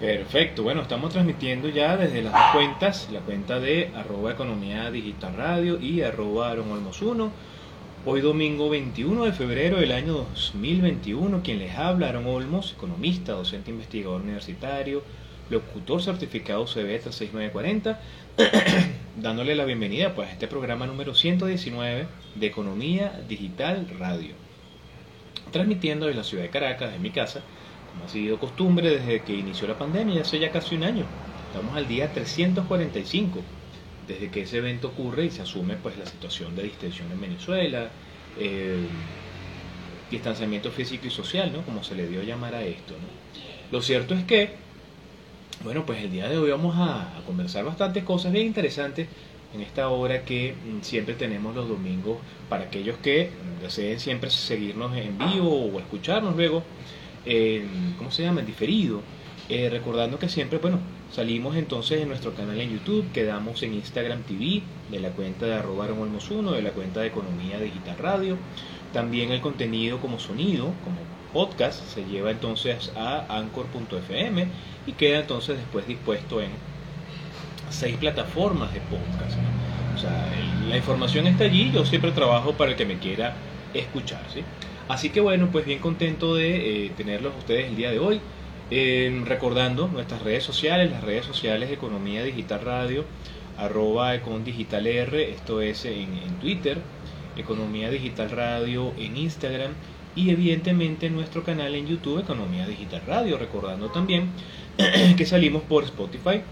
Perfecto, bueno, estamos transmitiendo ya desde las dos cuentas, la cuenta de arroba economía digital radio y arroba Olmos 1. Hoy domingo 21 de febrero del año 2021, quien les habla, Aaron Olmos, economista, docente investigador universitario, locutor certificado CB 6940, dándole la bienvenida pues, a este programa número 119 de Economía Digital Radio. Transmitiendo desde la ciudad de Caracas, de mi casa, como ha sido costumbre desde que inició la pandemia, hace ya casi un año. Estamos al día 345 desde que ese evento ocurre y se asume pues la situación de distensión en Venezuela, eh, distanciamiento físico y social, ¿no? Como se le dio a llamar a esto, Lo cierto es que, bueno, pues el día de hoy vamos a, conversar bastantes cosas bien interesantes en esta hora que mm, siempre tenemos los domingos para aquellos que deseen siempre seguirnos en vivo o escucharnos luego ¿cómo se llama?, en diferido. Eh, recordando que siempre, bueno, salimos entonces en nuestro canal en YouTube, quedamos en Instagram TV, de la cuenta de arroba 1, de la cuenta de Economía Digital Radio. También el contenido como sonido, como podcast, se lleva entonces a anchor.fm y queda entonces después dispuesto en seis plataformas de podcast. O sea, la información está allí, yo siempre trabajo para el que me quiera escuchar, ¿sí? Así que bueno, pues bien contento de eh, tenerlos ustedes el día de hoy. recordando nuestras redes sociales, las redes sociales Economía Digital Radio, arroba Econ Digital R, esto es en, Twitter, Economía Digital Radio en Instagram y evidentemente nuestro canal en YouTube, Economía Digital Radio, recordando también que salimos por Spotify,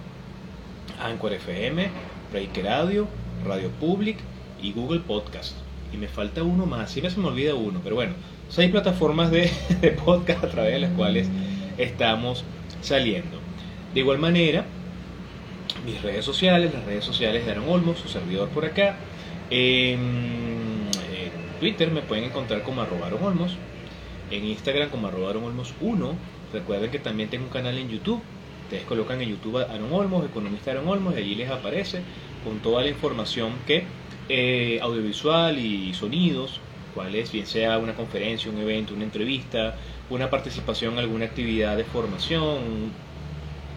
Anchor FM, Breaker Radio, Radio Public y Google Podcast y me falta uno más, siempre se me olvida uno, pero bueno, seis plataformas de, podcast a través de las cuales estamos saliendo. De igual manera, mis redes sociales, las redes sociales de Aaron Olmos, su servidor por acá. En, Twitter me pueden encontrar como arroba Olmos. En Instagram como arroba Olmos 1. Recuerden que también tengo un canal en YouTube. Ustedes colocan en YouTube Aaron Olmos, economista Aaron Olmos, y allí les aparece con toda la información que eh, audiovisual y sonidos, cuál es, bien sea una conferencia, un evento, una entrevista, una participación en alguna actividad de formación,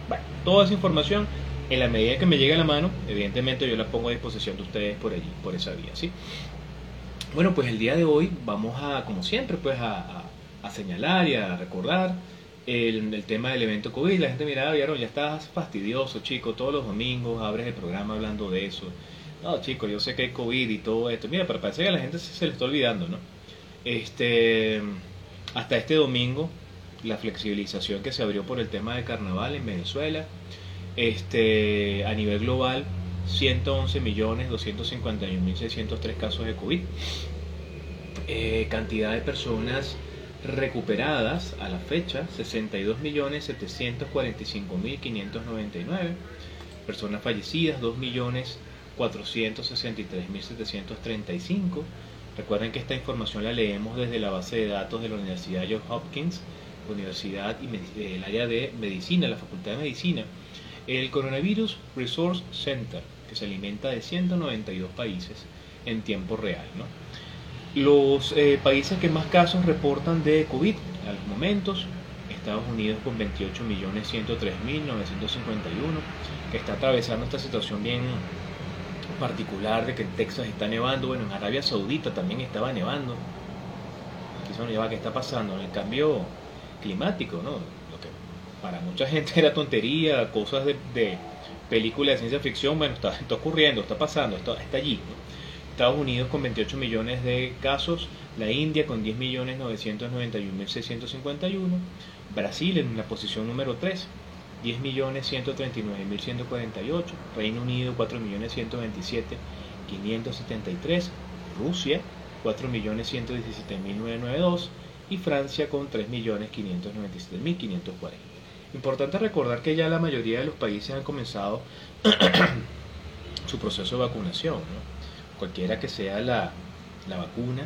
bueno, toda esa información en la medida que me llegue a la mano, evidentemente yo la pongo a disposición de ustedes por allí, por esa vía, ¿sí? Bueno, pues el día de hoy vamos a, como siempre, pues a, señalar y a recordar el, el, tema del evento COVID. La gente miraba, vieron, ya estás fastidioso, chico, todos los domingos abres el programa hablando de eso no, chicos, yo sé que hay COVID y todo esto. Mira, pero parece que a la gente se, le está olvidando, ¿no? Este, hasta este domingo, la flexibilización que se abrió por el tema del carnaval en Venezuela, este, a nivel global, 111.251.603 casos de COVID. Eh, cantidad de personas recuperadas a la fecha, 62.745.599. Personas fallecidas, 2 millones 463.735. Recuerden que esta información la leemos desde la base de datos de la Universidad Johns Hopkins, Universidad y el área de Medicina, la Facultad de Medicina. El Coronavirus Resource Center, que se alimenta de 192 países en tiempo real. Los eh, países que más casos reportan de COVID a los momentos, Estados Unidos con 28.103.951, que está atravesando esta situación bien particular de que en Texas está nevando, bueno, en Arabia Saudita también estaba nevando. Aquí se nos lleva qué está pasando, el cambio climático, ¿no? Lo que para mucha gente era tontería, cosas de, de películas de ciencia ficción, bueno, está, ocurriendo, está pasando, está, allí. Estados Unidos con 28 millones de casos, la India con 10 millones 991.651, Brasil en la posición número 3 10.139.148, Reino Unido 4.127.573, Rusia 4.117.992 y Francia con 3.597.540. Importante recordar que ya la mayoría de los países han comenzado su proceso de vacunación, cualquiera que sea la, la vacuna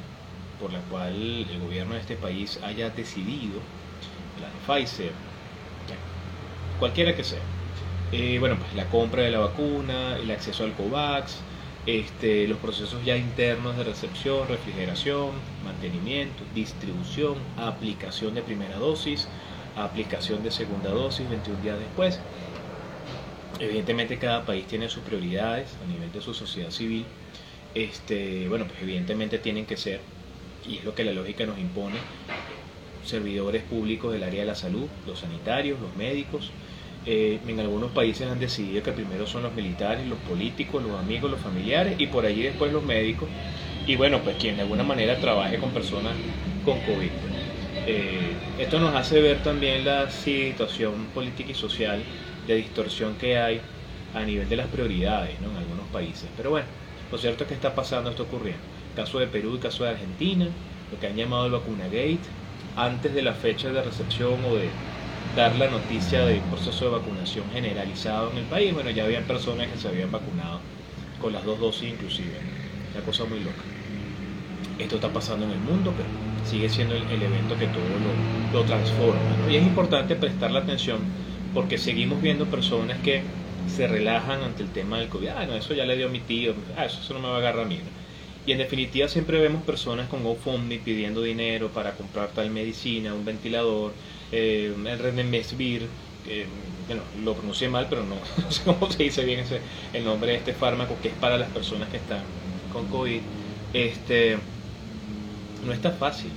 por la cual el gobierno de este país haya decidido, la de Pfizer, cualquiera que sea. Eh, bueno, pues la compra de la vacuna, el acceso al COVAX, este, los procesos ya internos de recepción, refrigeración, mantenimiento, distribución, aplicación de primera dosis, aplicación de segunda dosis 21 días después. Evidentemente cada país tiene sus prioridades a nivel de su sociedad civil. Este, bueno, pues evidentemente tienen que ser, y es lo que la lógica nos impone, servidores públicos del área de la salud, los sanitarios, los médicos. Eh, en algunos países han decidido que primero son los militares, los políticos, los amigos, los familiares y por allí después los médicos. Y bueno, pues quien de alguna manera trabaje con personas con COVID. Eh, esto nos hace ver también la situación política y social de distorsión que hay a nivel de las prioridades ¿no? en algunos países. Pero bueno, lo cierto es que está pasando, está ocurriendo. Caso de Perú y caso de Argentina, lo que han llamado el vacuna gate, antes de la fecha de recepción o de dar la noticia del proceso de vacunación generalizado en el país, bueno, ya habían personas que se habían vacunado con las dos dosis inclusive. Una cosa muy loca. Esto está pasando en el mundo, pero sigue siendo el, evento que todo lo, transforma. Y es importante prestarle atención porque seguimos viendo personas que se relajan ante el tema del COVID. Ah, no, eso ya le dio a mi tío, ah, eso, no me va a agarrar a mí. Y en definitiva siempre vemos personas con GoFundMe pidiendo dinero para comprar tal medicina, un ventilador, eh, el Remdesivir, que bueno, lo pronuncié mal, pero no, sé cómo se dice bien ese, el nombre de este fármaco que es para las personas que están con COVID. Este, no está fácil.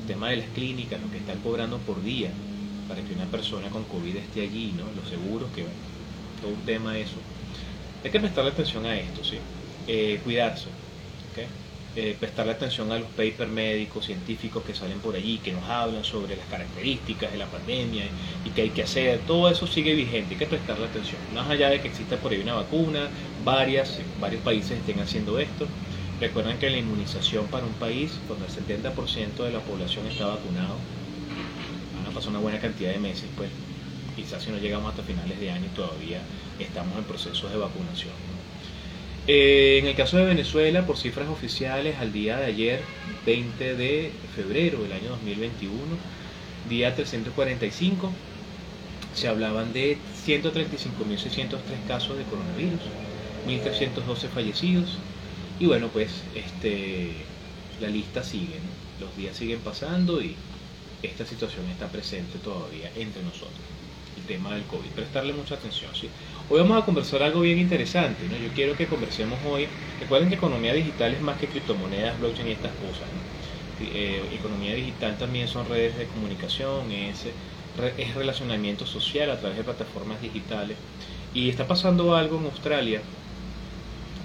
El tema de las clínicas, lo que están cobrando por día para que una persona con COVID esté allí, ¿no? Los seguros, que bueno, todo un tema eso. Hay que prestarle atención a esto, ¿sí? Eh, cuidarse. Eh, prestarle atención a los papers médicos, científicos que salen por allí, que nos hablan sobre las características de la pandemia y qué hay que hacer. Todo eso sigue vigente, hay que prestarle atención. Más allá de que exista por ahí una vacuna, varias, varios países estén haciendo esto, Recuerden que la inmunización para un país, cuando el 70% de la población está vacunado, van a pasar una buena cantidad de meses, pues quizás si no llegamos hasta finales de año todavía estamos en procesos de vacunación. Eh, en el caso de Venezuela, por cifras oficiales, al día de ayer, 20 de febrero del año 2021, día 345, se hablaban de 135.603 casos de coronavirus, 1.312 fallecidos, y bueno, pues este, la lista sigue, los días siguen pasando y esta situación está presente todavía entre nosotros, el tema del COVID. Prestarle mucha atención. ¿sí? Hoy vamos a conversar algo bien interesante. ¿no? Yo quiero que conversemos hoy. Recuerden que economía digital es más que criptomonedas, blockchain y estas cosas. Eh, economía digital también son redes de comunicación, es, relacionamiento social a través de plataformas digitales. Y está pasando algo en Australia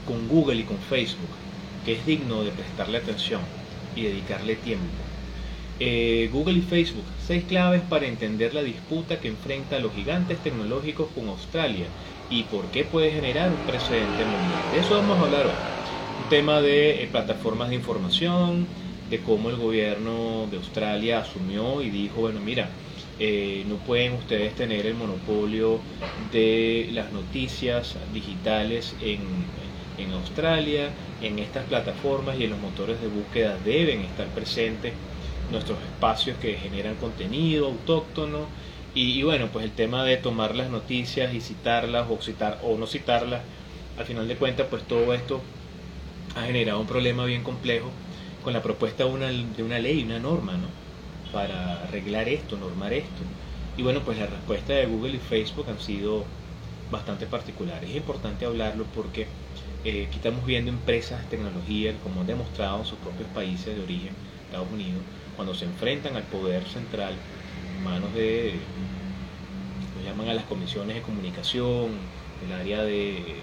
con Google y con Facebook, que es digno de prestarle atención y dedicarle tiempo. Eh, Google y Facebook, seis claves para entender la disputa que enfrenta los gigantes tecnológicos con Australia y por qué puede generar un precedente mundial. De eso vamos a hablar hoy. Un tema de eh, plataformas de información, de cómo el gobierno de Australia asumió y dijo, bueno, mira, eh, no pueden ustedes tener el monopolio de las noticias digitales en, en Australia, en estas plataformas y en los motores de búsqueda deben estar presentes nuestros espacios que generan contenido autóctono y, bueno, pues el tema de tomar las noticias y citarlas o citar o no citarlas, al final de cuentas pues todo esto ha generado un problema bien complejo con la propuesta de una, ley, una norma, ¿no? Para arreglar esto, normar esto. Y bueno, pues la respuesta de Google y Facebook han sido bastante particulares. Es importante hablarlo porque eh, aquí estamos viendo empresas de tecnología, como han demostrado en sus propios países de origen, Estados Unidos, cuando se enfrentan al poder central, en manos de, lo llaman a las comisiones de comunicación, el área de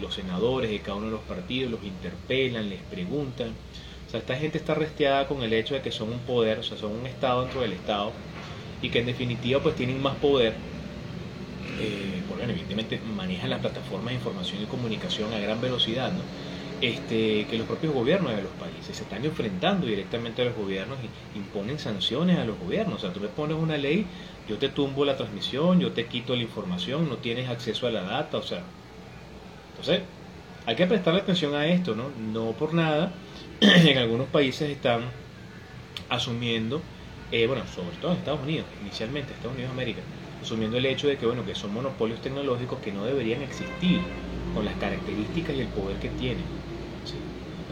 los, senadores de cada uno de los partidos, los interpelan, les preguntan. O sea, esta gente está resteada con el hecho de que son un poder, o sea, son un Estado dentro del Estado, y que en definitiva pues tienen más poder eh, porque evidentemente manejan las plataformas de información y comunicación a gran velocidad, ¿no? Este, que los propios gobiernos de los países se están enfrentando directamente a los gobiernos y imponen sanciones a los gobiernos. O sea, tú me pones una ley, yo te tumbo la transmisión, yo te quito la información, no tienes acceso a la data, o sea. Entonces, hay que prestarle atención a esto, ¿no? No por nada, en algunos países están asumiendo, eh, bueno, sobre todo en Estados Unidos, inicialmente, Estados Unidos de América, asumiendo el hecho de que, bueno, que son monopolios tecnológicos que no deberían existir con las características y el poder que tienen.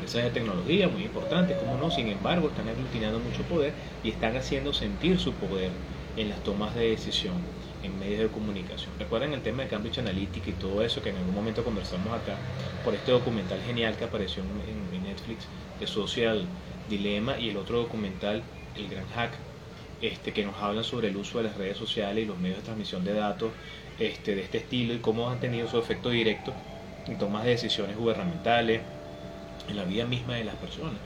Empresas de tecnología muy importantes, como no, sin embargo, están aglutinando mucho poder y están haciendo sentir su poder en las tomas de decisión en medios de comunicación. Recuerden el tema de Cambridge Analytica y todo eso que en algún momento conversamos acá por este documental genial que apareció en, Netflix de Social Dilemma y el otro documental, El Gran Hack, este, que nos habla sobre el uso de las redes sociales y los medios de transmisión de datos este, de este estilo y cómo han tenido su efecto directo en tomas de decisiones gubernamentales, en la vida misma de las personas.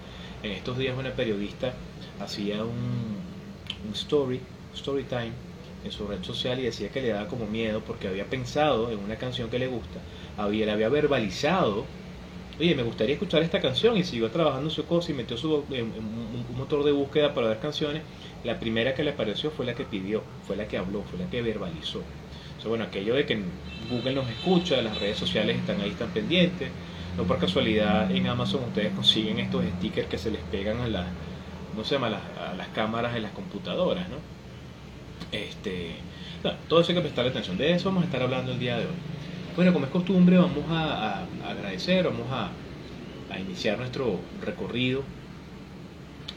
En estos días una periodista hacía un, story, story time, en su red social y decía que le daba como miedo porque había pensado en una canción que le gusta, había, le había verbalizado, oye, me gustaría escuchar esta canción y siguió trabajando su cosa y metió su, un, motor de búsqueda para ver canciones. La primera que le apareció fue la que pidió, fue la que habló, fue la que verbalizó. O bueno, aquello de que Google nos escucha, las redes sociales están ahí, están pendientes. No por casualidad en Amazon ustedes consiguen estos stickers que se les pegan a las, no se llama, a las cámaras de las computadoras, ¿no? Este, todo eso hay que prestarle atención. De eso vamos a estar hablando el día de hoy. Bueno, como es costumbre, vamos a, agradecer, vamos a, iniciar nuestro recorrido.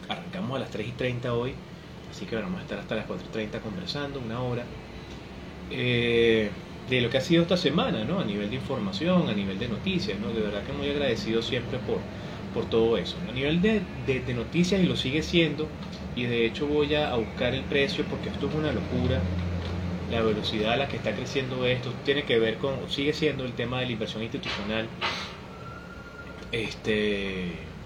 Arrancamos a las 3 y 30 hoy, así que vamos a estar hasta las 4 y 30 conversando, una hora. Eh, de lo que ha sido esta semana, ¿no? A nivel de información, a nivel de noticias, ¿no? De verdad que muy agradecido siempre por, por todo eso. A nivel de, de noticias, y lo sigue siendo, y de hecho voy a buscar el precio porque esto es una locura la velocidad a la que está creciendo esto tiene que ver con sigue siendo el tema de la inversión institucional este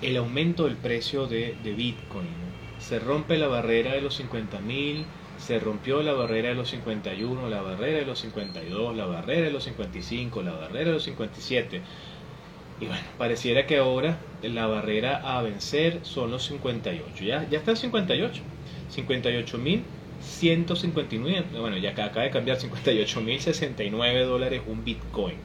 el aumento del precio de, de Bitcoin se rompe la barrera de los 50 mil se rompió la barrera de los 51 la barrera de los 52 la barrera de los 55 la barrera de los 57 y bueno, pareciera que ahora la barrera a vencer son los 58. Ya, ya está el 58. 58.159. Bueno, ya acaba de cambiar 58.069 dólares un Bitcoin.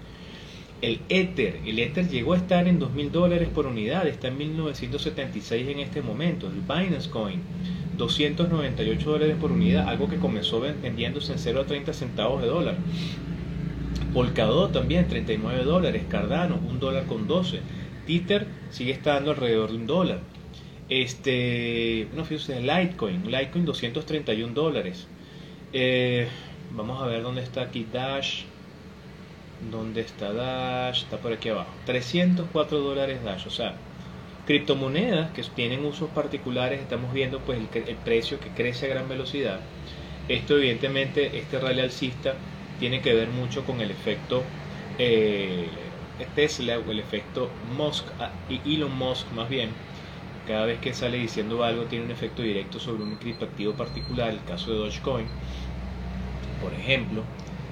El Ether, el Ether llegó a estar en 2.000 dólares por unidad, está en 1.976 en este momento. El Binance Coin, 298 dólares por unidad, algo que comenzó vendiéndose en 0 a 30 centavos de dólar. Polkadot también, 39 dólares. Cardano, 1 dólar con 12. Tether sigue estando alrededor de un dólar. Este, no fíjense, Litecoin, Litecoin 231 dólares. Eh, vamos a ver dónde está aquí Dash. ¿Dónde está Dash? Está por aquí abajo. 304 dólares Dash. O sea, criptomonedas que tienen usos particulares, estamos viendo pues el, precio que crece a gran velocidad. Esto evidentemente, este rally alcista tiene que ver mucho con el efecto eh, Tesla o el efecto Musk, ah, Elon Musk más bien, cada vez que sale diciendo algo tiene un efecto directo sobre un criptoactivo particular, el caso de Dogecoin, por ejemplo.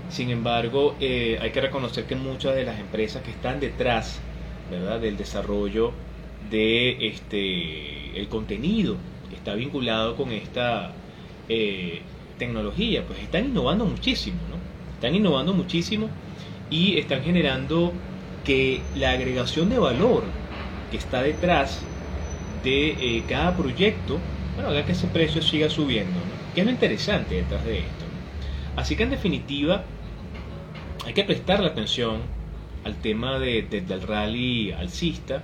Sin embargo, eh, hay que reconocer que muchas de las empresas que están detrás ¿verdad? del desarrollo de este el contenido que está vinculado con esta eh, tecnología, pues están innovando muchísimo, ¿no? Están innovando muchísimo y están generando que la agregación de valor que está detrás de eh, cada proyecto, bueno, haga que ese precio siga subiendo, que es lo interesante detrás de esto. Así que en definitiva, hay que prestar la atención al tema de, del rally alcista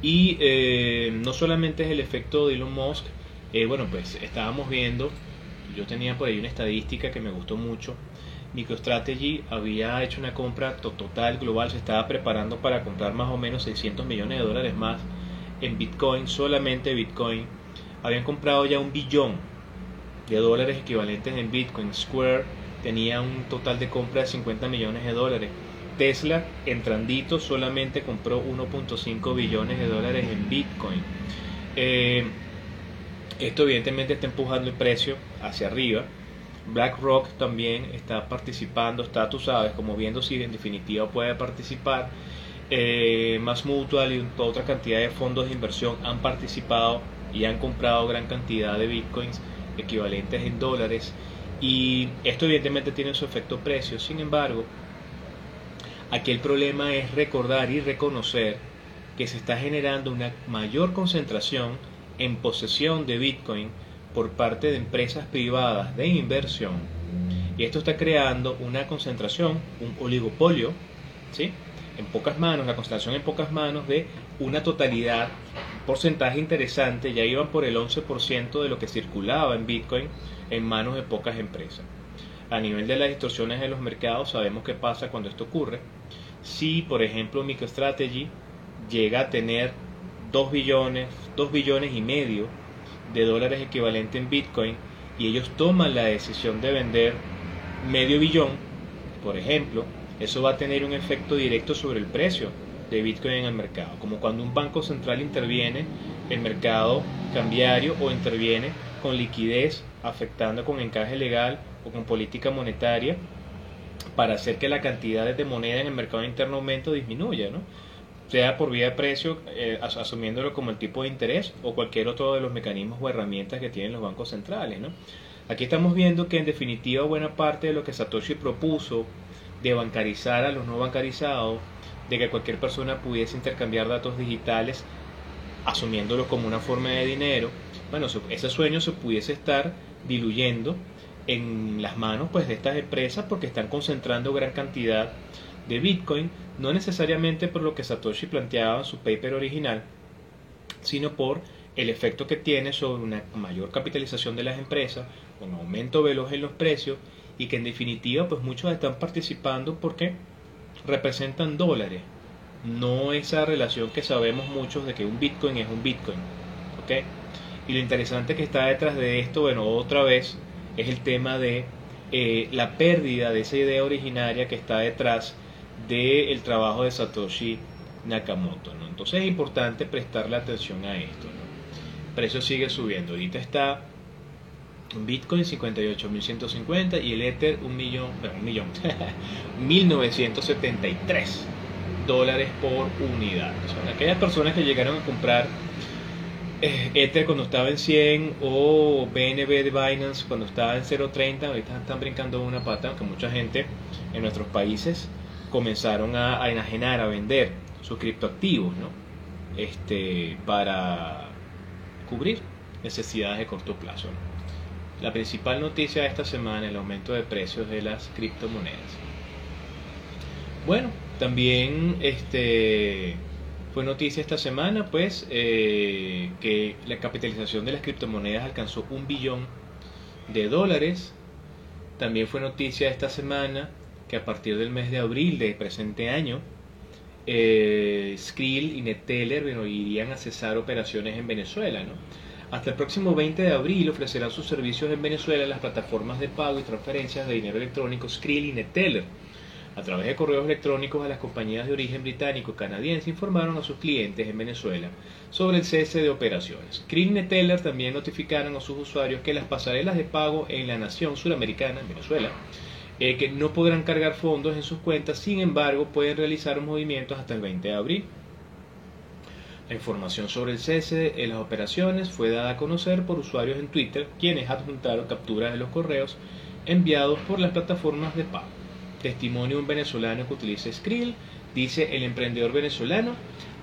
y eh, no solamente es el efecto de Elon Musk, eh, bueno, pues estábamos viendo, yo tenía por ahí una estadística que me gustó mucho, MicroStrategy había hecho una compra total global, se estaba preparando para comprar más o menos 600 millones de dólares más en Bitcoin, solamente Bitcoin. Habían comprado ya un billón de dólares equivalentes en Bitcoin. Square tenía un total de compra de 50 millones de dólares. Tesla, entrandito, solamente compró 1.5 billones de dólares en Bitcoin. Eh, esto evidentemente está empujando el precio hacia arriba BlackRock también está participando, está, tú sabes, como viendo si en definitiva puede participar. Eh, Más Mutual y otra cantidad de fondos de inversión han participado y han comprado gran cantidad de bitcoins equivalentes en dólares. Y esto evidentemente tiene su efecto precio. Sin embargo, aquí el problema es recordar y reconocer que se está generando una mayor concentración en posesión de bitcoin por parte de empresas privadas de inversión. Y esto está creando una concentración, un oligopolio, ¿sí? en pocas manos, la concentración en pocas manos de una totalidad, porcentaje interesante, ya iban por el 11% de lo que circulaba en Bitcoin en manos de pocas empresas. A nivel de las distorsiones de los mercados, sabemos qué pasa cuando esto ocurre. Si, por ejemplo, MicroStrategy llega a tener 2 billones, 2 billones y medio de dólares equivalente en Bitcoin y ellos toman la decisión de vender medio billón, por ejemplo, eso va a tener un efecto directo sobre el precio de Bitcoin en el mercado, como cuando un banco central interviene el mercado cambiario o interviene con liquidez afectando con encaje legal o con política monetaria para hacer que la cantidad de moneda en el mercado interno aumente o disminuya, ¿no? sea por vía de precio, eh, asumiéndolo como el tipo de interés o cualquier otro de los mecanismos o herramientas que tienen los bancos centrales. ¿no? Aquí estamos viendo que en definitiva buena parte de lo que Satoshi propuso de bancarizar a los no bancarizados, de que cualquier persona pudiese intercambiar datos digitales asumiéndolo como una forma de dinero, bueno, ese sueño se pudiese estar diluyendo en las manos pues de estas empresas porque están concentrando gran cantidad de Bitcoin, no necesariamente por lo que Satoshi planteaba en su paper original, sino por el efecto que tiene sobre una mayor capitalización de las empresas, un aumento veloz en los precios y que en definitiva pues muchos están participando porque representan dólares, no esa relación que sabemos muchos de que un Bitcoin es un Bitcoin. Y lo interesante que está detrás de esto, bueno, otra vez, es el tema de eh, la pérdida de esa idea originaria que está detrás del trabajo de Satoshi Nakamoto. ¿no? Entonces es importante prestarle atención a esto. El precio sigue subiendo. Ahorita está Bitcoin 58.150 y el Ether un millón, bueno, un millón, 1973 dólares por unidad. aquellas personas que llegaron a comprar Ether cuando estaba en 100 o BNB de Binance cuando estaba en 0.30, ahorita están brincando una pata, aunque mucha gente en nuestros países comenzaron a, enajenar, a vender sus criptoactivos, ¿no? Este, para cubrir necesidades de corto plazo. La principal noticia de esta semana es el aumento de precios de las criptomonedas. Bueno, también este, fue noticia esta semana pues eh, que la capitalización de las criptomonedas alcanzó un billón de dólares. También fue noticia esta semana que a partir del mes de abril del presente año, eh, Skrill y Neteller irían a cesar operaciones en Venezuela. Hasta el próximo 20 de abril ofrecerán sus servicios en Venezuela las plataformas de pago y transferencias de dinero electrónico Skrill y Neteller. A través de correos electrónicos a las compañías de origen británico canadiense informaron a sus clientes en Venezuela sobre el cese de operaciones. Skrill y Neteller también notificaron a sus usuarios que las pasarelas de pago en la nación suramericana, en Venezuela, eh, que no podrán cargar fondos en sus cuentas, sin embargo pueden realizar movimientos hasta el 20 de abril. La información sobre el cese de las operaciones fue dada a conocer por usuarios en Twitter, quienes adjuntaron capturas de los correos enviados por las plataformas de pago. Testimonio de un venezolano que utiliza Skrill, dice el emprendedor venezolano,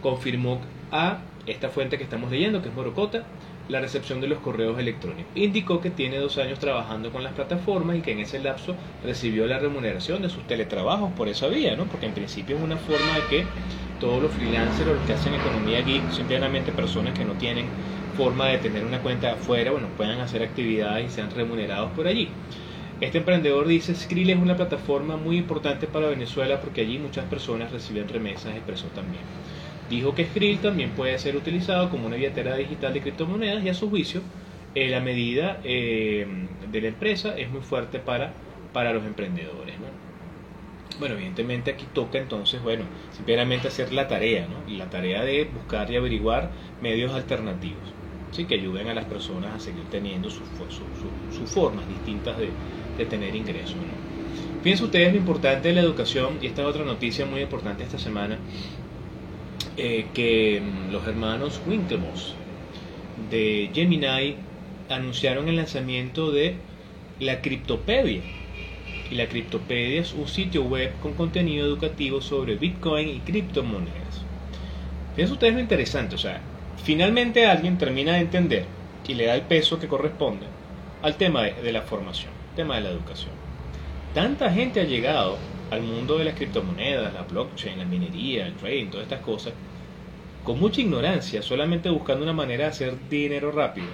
confirmó a esta fuente que estamos leyendo, que es Morocota, la recepción de los correos electrónicos. Indicó que tiene dos años trabajando con las plataformas y que en ese lapso recibió la remuneración de sus teletrabajos por esa vía, ¿no? porque en principio es una forma de que todos los freelancers o los que hacen economía aquí, simplemente personas que no tienen forma de tener una cuenta afuera, bueno, puedan hacer actividades y sean remunerados por allí. Este emprendedor dice, Skrill es una plataforma muy importante para Venezuela porque allí muchas personas reciben remesas, expresó también. Dijo que Skrill también puede ser utilizado como una billetera digital de criptomonedas y a su juicio eh, la medida eh, de la empresa es muy fuerte para, para los emprendedores. Bueno, evidentemente aquí toca entonces, bueno, simplemente hacer la tarea, la tarea de buscar y averiguar medios alternativos, ¿sí? Que ayuden a las personas a seguir teniendo sus, formas distintas de, de tener ingresos, ¿no? Ustedes lo importante de la educación, y esta es otra noticia muy importante esta semana, eh, que mm, los hermanos Winklevoss de Gemini anunciaron el lanzamiento de la Criptopedia. Y la Criptopedia es un sitio web con contenido educativo sobre Bitcoin y criptomonedas. Fíjense ustedes lo interesante, o sea, finalmente alguien termina de entender y le da el peso que corresponde al tema de, de la formación, tema de la educación. Tanta gente ha llegado al mundo de las criptomonedas, la blockchain, la minería, el trading, todas estas cosas, con mucha ignorancia, solamente buscando una manera de hacer dinero rápido.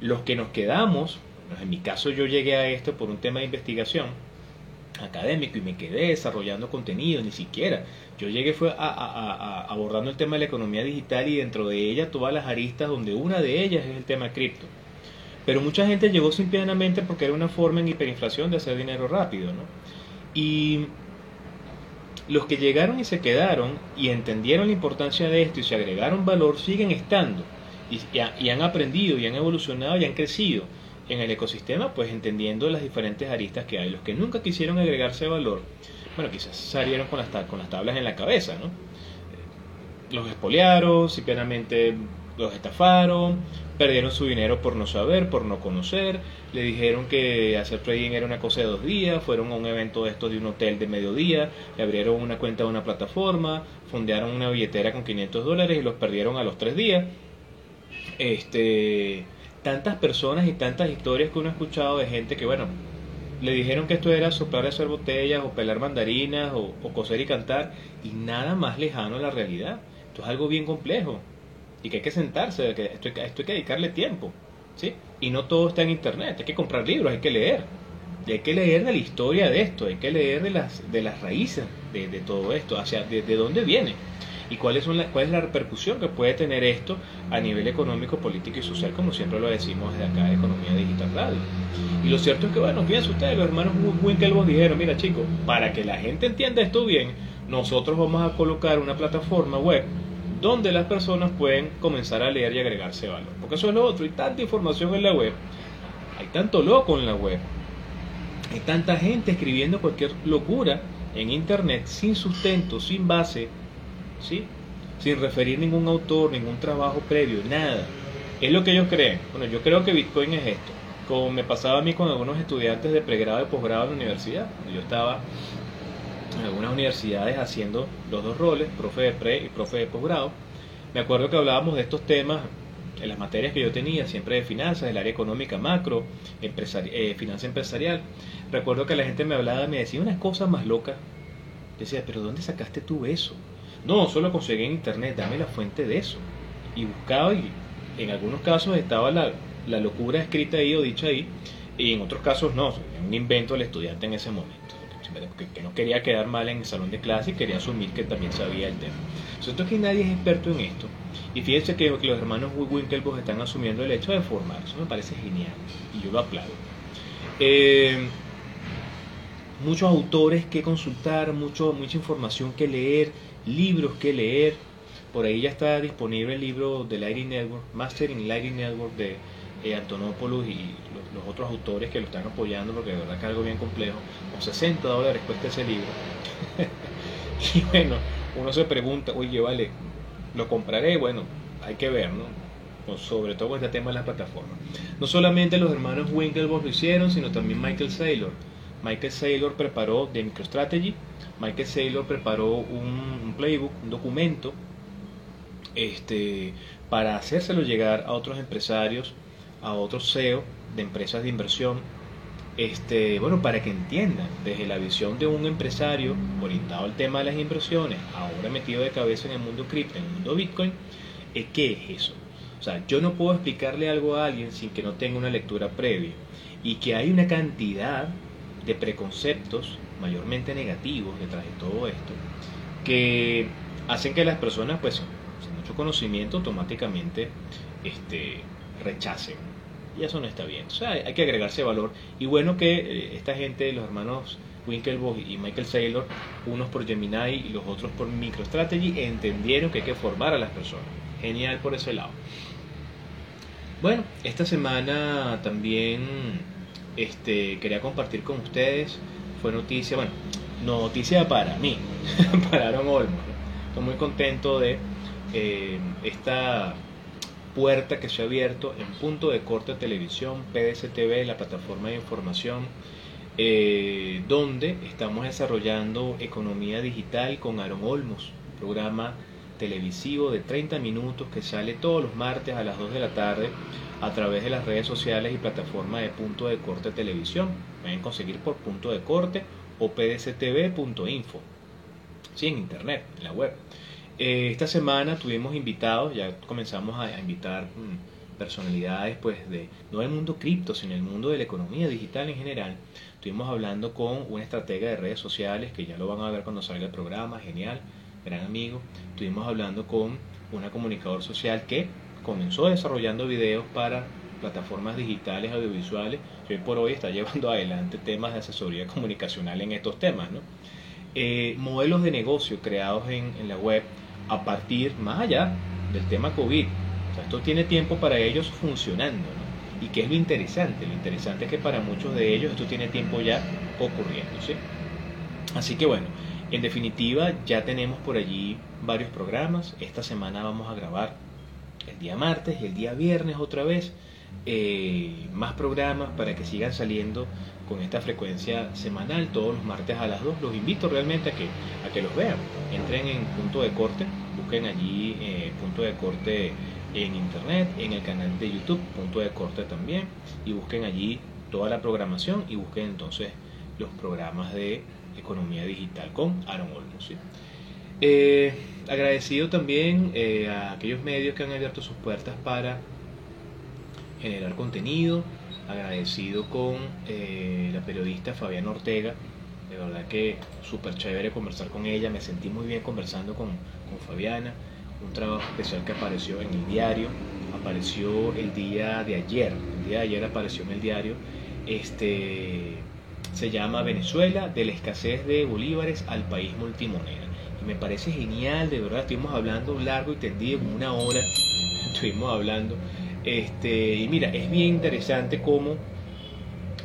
Los que nos quedamos, en mi caso yo llegué a esto por un tema de investigación académico y me quedé desarrollando contenido, ni siquiera. Yo llegué fue a, abordando el tema de la economía digital y dentro de ella todas las aristas donde una de ellas es el tema cripto. Pero mucha gente llegó simplemente porque era una forma en hiperinflación de hacer dinero rápido, ¿no? Y los que llegaron y se quedaron y entendieron la importancia de esto y se agregaron valor siguen estando y, han aprendido y han evolucionado y han crecido en el ecosistema, pues entendiendo las diferentes aristas que hay. Los que nunca quisieron agregarse valor, bueno, quizás salieron con las, tablas en la cabeza, ¿no? Los expoliaron, simplemente los estafaron, perdieron su dinero por no saber, por no conocer, le dijeron que hacer trading era una cosa de dos días, fueron a un evento de estos de un hotel de mediodía, le abrieron una cuenta de una plataforma, fundaron una billetera con 500 dólares y los perdieron a los tres días. Este, tantas personas y tantas historias que uno ha escuchado de gente que, bueno, le dijeron que esto era soplar y hacer botellas o pelar mandarinas o, o coser y cantar y nada más lejano a la realidad. Esto es algo bien complejo y que hay que sentarse, que esto, esto hay que dedicarle tiempo. ¿sí? Y no todo está en internet, hay que comprar libros, hay que leer. Hay que leer de la historia de esto, hay que leer de las, de las raíces de, de todo esto, hacia de, de, dónde viene y cuál es, cuál es la repercusión que puede tener esto a nivel económico, político y social, como siempre lo decimos desde acá de Economía Digital Radio. Y lo cierto es que, bueno, fíjense ustedes, los hermanos Winklevoss dijeron, mira chicos, para que la gente entienda esto bien, nosotros vamos a colocar una plataforma web donde las personas pueden comenzar a leer y agregarse valor. Porque eso es lo otro, hay tanta información en la web, hay tanto loco en la web, hay tanta gente escribiendo cualquier locura en internet sin sustento, sin base, ¿sí? sin referir ningún autor, ningún trabajo previo, nada. Es lo que ellos creen. Bueno, yo creo que Bitcoin es esto. Como me pasaba a mí con algunos estudiantes de pregrado y posgrado en la universidad. Yo estaba en algunas universidades haciendo los dos roles, profe de pre y profe de posgrado. Me acuerdo que hablábamos de estos temas en las materias que yo tenía, siempre de finanzas, del área económica macro, eh, finanza empresarial. Recuerdo que la gente me hablaba me decía unas cosas más locas. Decía, pero ¿dónde sacaste tú eso? No, solo conseguí en internet, dame la fuente de eso. Y buscaba y en algunos casos estaba la, la locura escrita ahí o dicha ahí, y en otros casos no, un invento del estudiante en ese momento que, no quería quedar mal en el salón de clase y quería asumir que también sabía el tema. Sobre que nadie es experto en esto. Y fíjense que, los hermanos Winklevoss están asumiendo el hecho de formar. Eso me parece genial y yo lo aplaudo. Eh, muchos autores que consultar, mucho, mucha información que leer, libros que leer. Por ahí ya está disponible el libro de Lighting Network, Mastering Lighting Network de eh, Antonopoulos y los, otros autores que lo están apoyando, porque de verdad que es algo bien complejo. Con 60 dólares cuesta ese libro. y bueno, uno se pregunta, oye, vale, ¿lo compraré? Bueno, hay que ver, ¿no? sobre todo con este tema de las plataformas. No solamente los hermanos Winklevoss lo hicieron, sino también Michael Saylor. Michael Saylor preparó de MicroStrategy, Michael Saylor preparó un, un, playbook, un documento, este, para hacérselo llegar a otros empresarios a otros CEO de empresas de inversión, este, bueno, para que entiendan desde la visión de un empresario orientado al tema de las inversiones, ahora metido de cabeza en el mundo cripto, en el mundo Bitcoin, eh, ¿qué es eso? O sea, yo no puedo explicarle algo a alguien sin que no tenga una lectura previa y que hay una cantidad de preconceptos, mayormente negativos, detrás de todo esto, que hacen que las personas, pues, sin mucho conocimiento, automáticamente este, rechacen. Y eso no está bien. O sea, hay que agregarse valor. Y bueno que eh, esta gente, los hermanos Winklevoss y Michael Saylor, unos por Gemini y los otros por MicroStrategy, entendieron que hay que formar a las personas. Genial por ese lado. Bueno, esta semana también este, quería compartir con ustedes. Fue noticia, bueno, noticia para mí, para Aaron Olmo. Estoy muy contento de eh, esta puerta que se ha abierto en punto de corte televisión, PDSTV, la plataforma de información, eh, donde estamos desarrollando economía digital con Aaron Olmos, programa televisivo de 30 minutos que sale todos los martes a las 2 de la tarde a través de las redes sociales y plataforma de punto de corte televisión. Pueden conseguir por punto de corte o pdstv.info. Sí, en internet, en la web. Eh, esta semana tuvimos invitados, ya comenzamos a, invitar mm, personalidades pues de no del mundo cripto, sino del mundo de la economía digital en general. Estuvimos hablando con una estratega de redes sociales, que ya lo van a ver cuando salga el programa, genial, gran amigo. Estuvimos hablando con una comunicador social que comenzó desarrollando videos para plataformas digitales audiovisuales que hoy por hoy está llevando adelante temas de asesoría comunicacional en estos temas. ¿no? Eh, modelos de negocio creados en, en, la web a partir, más allá del tema COVID. Esto tiene tiempo para ellos funcionando. ¿Y qué es lo interesante? Lo interesante es que para muchos de ellos esto tiene tiempo ya ocurriendo. ¿sí? Así que bueno, en definitiva ya tenemos por allí varios programas. Esta semana vamos a grabar el día martes y el día viernes otra vez eh, más programas para que sigan saliendo con esta frecuencia semanal todos los martes a las 2. Los invito realmente a que, a que los vean. Entren en punto de corte, busquen allí eh, punto de corte en internet, en el canal de YouTube, punto de corte también, y busquen allí toda la programación y busquen entonces los programas de economía digital con Aaron Olmos. Eh, agradecido también a aquellos medios que han abierto sus puertas para generar contenido. Agradecido con eh, la periodista Fabiana Ortega. De verdad que súper chévere conversar con ella. Me sentí muy bien conversando con, con Fabiana. Un trabajo especial que apareció en el diario. Apareció el día de ayer. El día de ayer apareció en el diario. Este se llama Venezuela, de la escasez de bolívares al país multimoneda. Y me parece genial, de verdad, estuvimos hablando largo y tendido, como una hora, estuvimos hablando este, y mira, es bien interesante cómo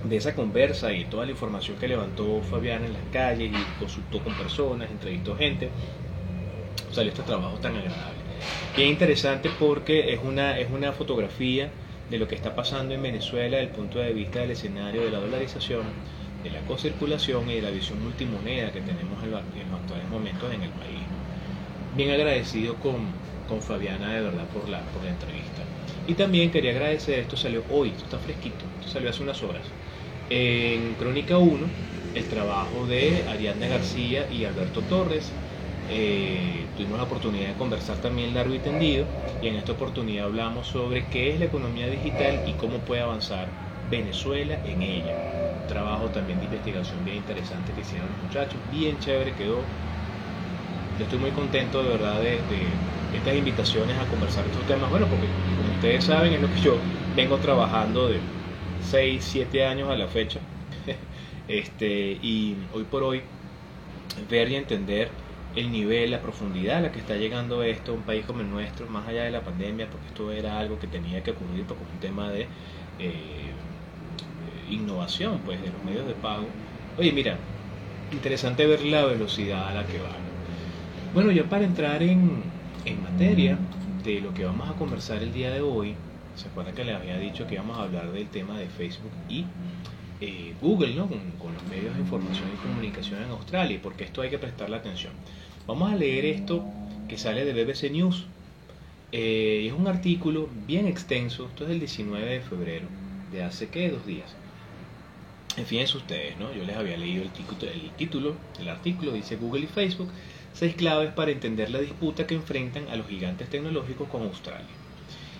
de esa conversa y toda la información que levantó Fabián en las calles y consultó con personas, entrevistó gente, salió este trabajo tan agradable. Bien interesante porque es una, es una fotografía de lo que está pasando en Venezuela desde el punto de vista del escenario de la dolarización, de la co-circulación y de la visión multimoneda que tenemos en los, actuales momentos en el país. Bien agradecido con, con Fabiana de verdad por la, por la entrevista. Y también quería agradecer, esto salió hoy, esto está fresquito, esto salió hace unas horas. En Crónica 1, el trabajo de Ariadna García y Alberto Torres. Eh, tuvimos la oportunidad de conversar también largo y tendido y en esta oportunidad hablamos sobre qué es la economía digital y cómo puede avanzar Venezuela en ella. Un trabajo también de investigación bien interesante que hicieron los muchachos, bien chévere quedó. Yo estoy muy contento de verdad de estas invitaciones a conversar estos temas, bueno, porque como ustedes saben es lo que yo vengo trabajando de 6, 7 años a la fecha, este, y hoy por hoy ver y entender el nivel, la profundidad a la que está llegando esto, un país como el nuestro, más allá de la pandemia, porque esto era algo que tenía que ocurrir, porque un tema de eh, innovación, pues, de los medios de pago. Oye, mira, interesante ver la velocidad a la que va. Bueno, ya para entrar en, en materia de lo que vamos a conversar el día de hoy, se acuerdan que les había dicho que íbamos a hablar del tema de Facebook y eh, Google, ¿no? Con, los medios de información y comunicación en Australia, porque esto hay que prestarle atención. Vamos a leer esto que sale de BBC News. Eh, es un artículo bien extenso, esto es del 19 de febrero, de hace que dos días. En fin, es ustedes, ¿no? Yo les había leído el título, el título del artículo, dice Google y Facebook seis claves para entender la disputa que enfrentan a los gigantes tecnológicos con Australia.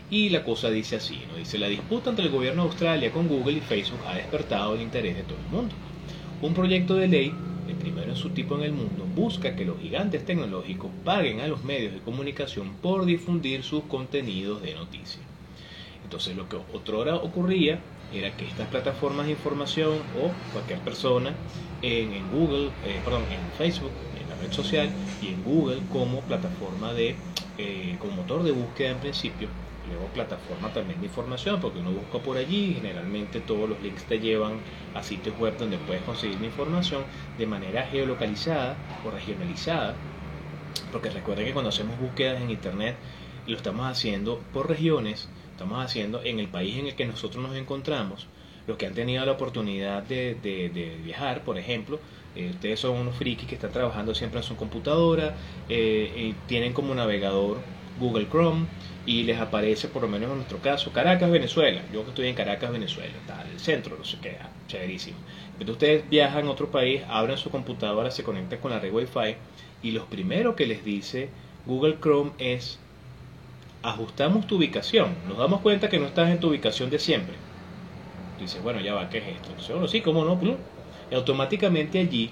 Y la cosa dice así, ¿no? Dice, la disputa entre el gobierno de Australia con Google y Facebook ha despertado el interés de todo el mundo. Un proyecto de ley, el primero en su tipo en el mundo, busca que los gigantes tecnológicos paguen a los medios de comunicación por difundir sus contenidos de noticias. Entonces lo que otrora ocurría era que estas plataformas de información o cualquier persona en, Google, eh, perdón, en Facebook, red social y en Google como plataforma de, eh, como motor de búsqueda en principio, luego plataforma también de información, porque uno busca por allí, generalmente todos los links te llevan a sitios web donde puedes conseguir la información de manera geolocalizada o regionalizada, porque recuerden que cuando hacemos búsquedas en internet lo estamos haciendo por regiones, estamos haciendo en el país en el que nosotros nos encontramos, los que han tenido la oportunidad de, de viajar, por ejemplo, eh, ustedes son unos frikis que están trabajando siempre en su computadora, eh, tienen como navegador Google Chrome y les aparece, por lo menos en nuestro caso, Caracas, Venezuela. Yo que estoy en Caracas, Venezuela, está el centro, no sé qué, ah, chéverísimo. Entonces ustedes viajan a otro país, abren su computadora, se conectan con la red Wi-Fi y lo primero que les dice Google Chrome es ajustamos tu ubicación. Nos damos cuenta que no estás en tu ubicación de siempre. Dices, bueno, ya va, ¿qué es esto? Entonces, bueno, sí, ¿cómo no? Automáticamente allí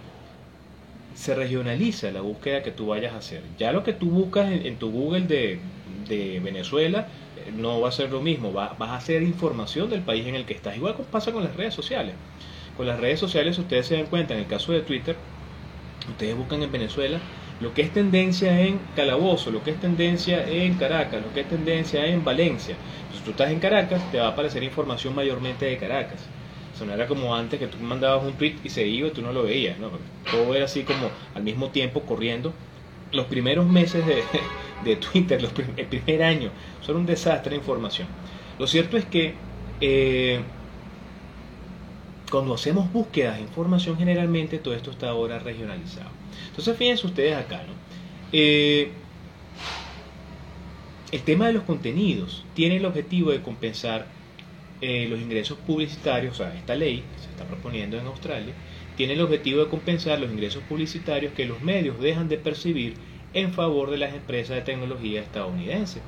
se regionaliza la búsqueda que tú vayas a hacer. Ya lo que tú buscas en, tu Google de, Venezuela eh, no va a ser lo mismo, va, vas a hacer información del país en el que estás. Igual pasa con las redes sociales. Con las redes sociales ustedes se dan cuenta, en el caso de Twitter, ustedes buscan en Venezuela lo que es tendencia en Calabozo, lo que es tendencia en Caracas, lo que es tendencia en Valencia. Si tú estás en Caracas, te va a aparecer información mayormente de Caracas. Era como antes que tú mandabas un tweet y se iba y tú no lo veías, ¿no? Todo era así como al mismo tiempo corriendo. Los primeros meses de, de Twitter, el primer año, son un desastre de información. Lo cierto es que eh, cuando hacemos búsquedas de información, generalmente todo esto está ahora regionalizado. Entonces, fíjense ustedes acá, ¿no? Eh, el tema de los contenidos tiene el objetivo de compensar eh, los ingresos publicitarios, o sea, esta ley que se está proponiendo en Australia, tiene el objetivo de compensar los ingresos publicitarios que los medios dejan de percibir en favor de las empresas de tecnología estadounidenses.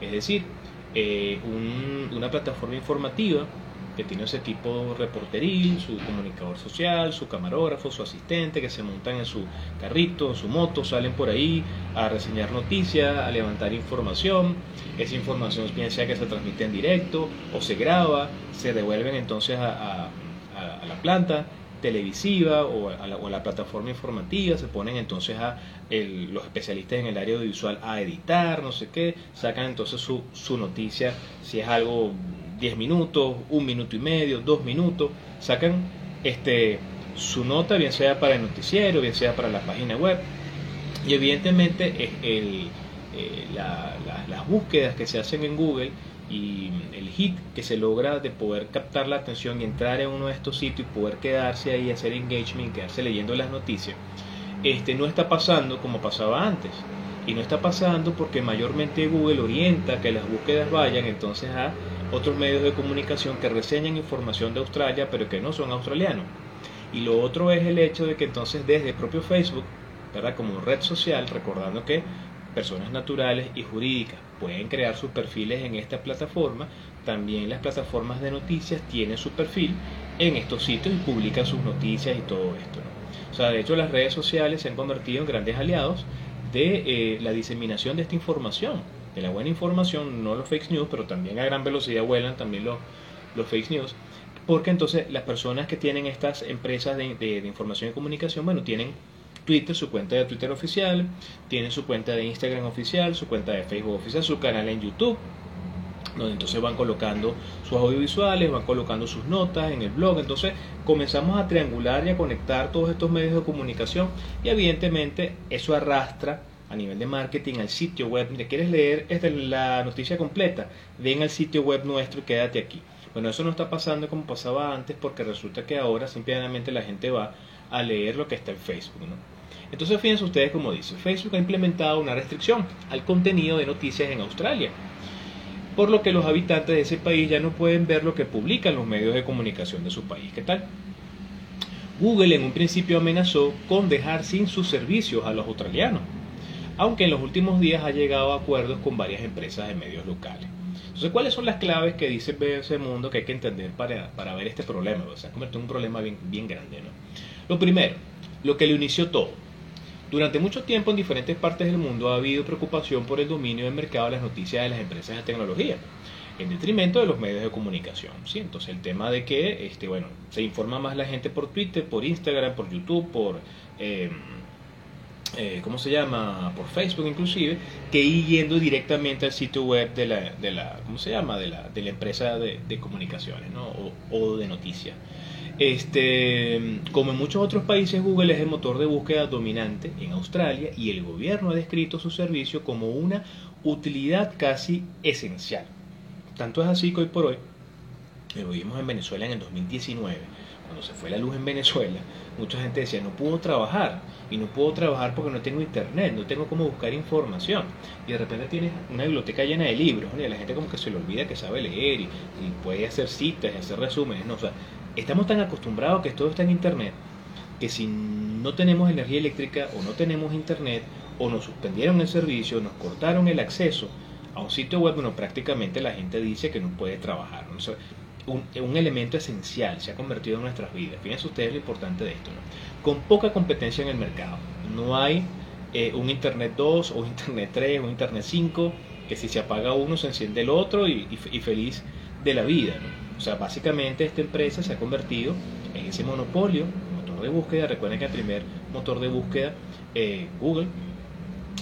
Es decir, eh, una plataforma informativa que tiene ese equipo reporteril, su comunicador social, su camarógrafo, su asistente, que se montan en su carrito, en su moto, salen por ahí a reseñar noticias, a levantar información. Esa información bien sea que se transmite en directo o se graba, se devuelven entonces a, la planta televisiva o a, la, plataforma informativa, se ponen entonces a los especialistas en el área audiovisual a editar, no sé qué, sacan entonces su, su noticia, si es algo 10 minutos, un minuto y medio, dos minutos, sacan este, su nota, bien sea para el noticiero, bien sea para la página web. Y evidentemente es el, eh, las búsquedas que se hacen en Google y el hit que se logra de poder captar la atención y entrar en uno de estos sitios y poder quedarse ahí, hacer engagement, quedarse leyendo las noticias, este, no está pasando como pasaba antes. Y no está pasando porque mayormente Google orienta que las búsquedas vayan entonces a otros medios de comunicación que reseñan información de Australia pero que no son australianos. Y lo otro es el hecho de que entonces desde el propio Facebook, ¿verdad? como red social, recordando que personas naturales y jurídicas pueden crear sus perfiles en esta plataforma, también las plataformas de noticias tienen su perfil en estos sitios y publican sus noticias y todo esto. O sea, de hecho las redes sociales se han convertido en grandes aliados de eh, la diseminación de esta información, de la buena información, no los fake news, pero también a gran velocidad vuelan también los, los fake news, porque entonces las personas que tienen estas empresas de, de, información y comunicación, bueno, tienen Twitter, su cuenta de Twitter oficial, tienen su cuenta de Instagram oficial, su cuenta de Facebook oficial, su canal en YouTube, donde entonces van colocando sus audiovisuales, van colocando sus notas en el blog, entonces comenzamos a triangular y a conectar todos estos medios de comunicación y evidentemente eso arrastra a nivel de marketing al sitio web. Mire, ¿quieres leer esta, la noticia completa? Ven al sitio web nuestro y quédate aquí. Bueno, eso no está pasando como pasaba antes porque resulta que ahora simplemente la gente va a leer lo que está en Facebook. ¿no? Entonces fíjense ustedes como dice, Facebook ha implementado una restricción al contenido de noticias en Australia por lo que los habitantes de ese país ya no pueden ver lo que publican los medios de comunicación de su país. ¿Qué tal? Google en un principio amenazó con dejar sin sus servicios a los australianos, aunque en los últimos días ha llegado a acuerdos con varias empresas de medios locales. Entonces, ¿cuáles son las claves que dice ese mundo que hay que entender para, para ver este problema? O sea, convertido en un problema bien, bien grande. ¿no? Lo primero, lo que le inició todo, durante mucho tiempo en diferentes partes del mundo ha habido preocupación por el dominio del mercado de las noticias de las empresas de tecnología, en detrimento de los medios de comunicación. ¿sí? Entonces el tema de que este, bueno, se informa más la gente por Twitter, por Instagram, por YouTube, por... Eh, eh, ¿cómo se llama? Por Facebook inclusive, que ir yendo directamente al sitio web de la, de la ¿cómo se llama? De la, de la empresa de, comunicaciones. O, de noticias. Este, como en muchos otros países, Google es el motor de búsqueda dominante en Australia y el gobierno ha descrito su servicio como una utilidad casi esencial. Tanto es así que hoy por hoy, lo vimos en Venezuela en el 2019, cuando se fue la luz en Venezuela, mucha gente decía, no puedo trabajar, y no puedo trabajar porque no tengo internet, no tengo cómo buscar información. Y de repente tienes una biblioteca llena de libros, y la gente como que se le olvida que sabe leer y, puede hacer citas y hacer resúmenes, ¿no? O sea, estamos tan acostumbrados que todo está en internet que si no tenemos energía eléctrica o no tenemos internet o nos suspendieron el servicio, nos cortaron el acceso a un sitio web, bueno, prácticamente la gente dice que no puede trabajar. Un, elemento esencial se ha convertido en nuestras vidas. Fíjense ustedes lo importante de esto. Con poca competencia en el mercado. No hay eh, un Internet 2 o Internet 3 o Internet 5 que si se apaga uno se enciende el otro y, feliz de la vida. O sea, básicamente esta empresa se ha convertido en ese monopolio, motor de búsqueda. Recuerden que el primer motor de búsqueda, eh, Google,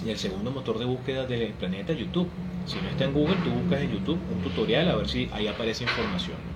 y el segundo motor de búsqueda del planeta, YouTube. Si no está en Google, tú buscas en YouTube un tutorial a ver si ahí aparece información.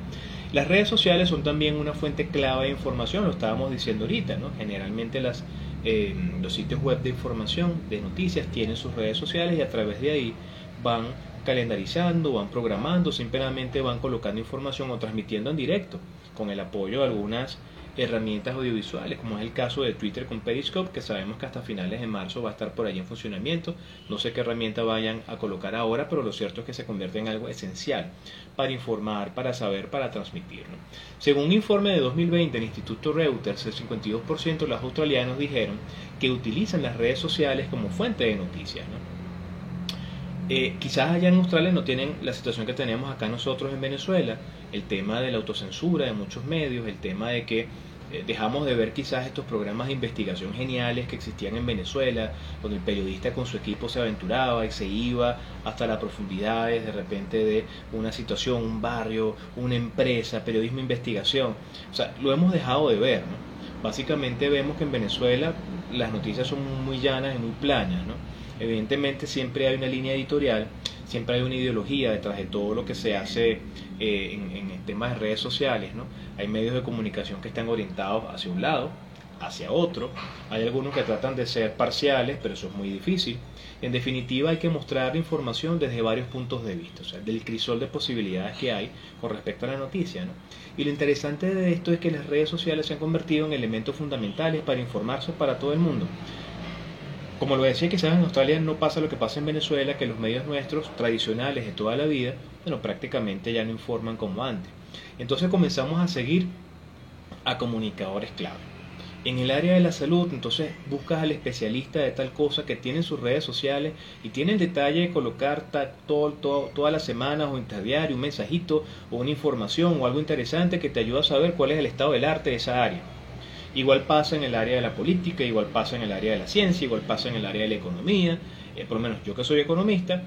Las redes sociales son también una fuente clave de información, lo estábamos diciendo ahorita, ¿no? Generalmente las, eh, los sitios web de información, de noticias, tienen sus redes sociales y a través de ahí van calendarizando, van programando, simplemente van colocando información o transmitiendo en directo con el apoyo de algunas herramientas audiovisuales, como es el caso de Twitter con Periscope, que sabemos que hasta finales de marzo va a estar por ahí en funcionamiento. No sé qué herramienta vayan a colocar ahora, pero lo cierto es que se convierte en algo esencial para informar, para saber, para transmitirlo. Según un informe de 2020 del Instituto Reuters, el 52% de los australianos dijeron que utilizan las redes sociales como fuente de noticias. Eh, quizás allá en Australia no tienen la situación que tenemos acá nosotros en Venezuela, el tema de la autocensura de muchos medios, el tema de que dejamos de ver quizás estos programas de investigación geniales que existían en Venezuela, donde el periodista con su equipo se aventuraba y se iba hasta las profundidades de repente de una situación, un barrio, una empresa, periodismo investigación. O sea, lo hemos dejado de ver, Básicamente vemos que en Venezuela las noticias son muy llanas y muy planas, ¿no? Evidentemente siempre hay una línea editorial, siempre hay una ideología detrás de todo lo que se hace eh, en, en, temas de redes sociales. ¿no? Hay medios de comunicación que están orientados hacia un lado, hacia otro. Hay algunos que tratan de ser parciales, pero eso es muy difícil. En definitiva, hay que mostrar información desde varios puntos de vista, o sea, del crisol de posibilidades que hay con respecto a la noticia. ¿no? Y lo interesante de esto es que las redes sociales se han convertido en elementos fundamentales para informarse para todo el mundo. Como lo decía, quizás en Australia no pasa lo que pasa en Venezuela, que los medios nuestros tradicionales de toda la vida, bueno, prácticamente ya no informan como antes. Entonces comenzamos a seguir a comunicadores clave. En el área de la salud, entonces buscas al especialista de tal cosa que tiene sus redes sociales y tiene el detalle de colocar todo, todas las semanas o interdiario un mensajito o una información o algo interesante que te ayuda a saber cuál es el estado del arte de esa área. Igual pasa en el área de la política, igual pasa en el área de la ciencia, igual pasa en el área de la economía. Eh, por lo menos yo que soy economista,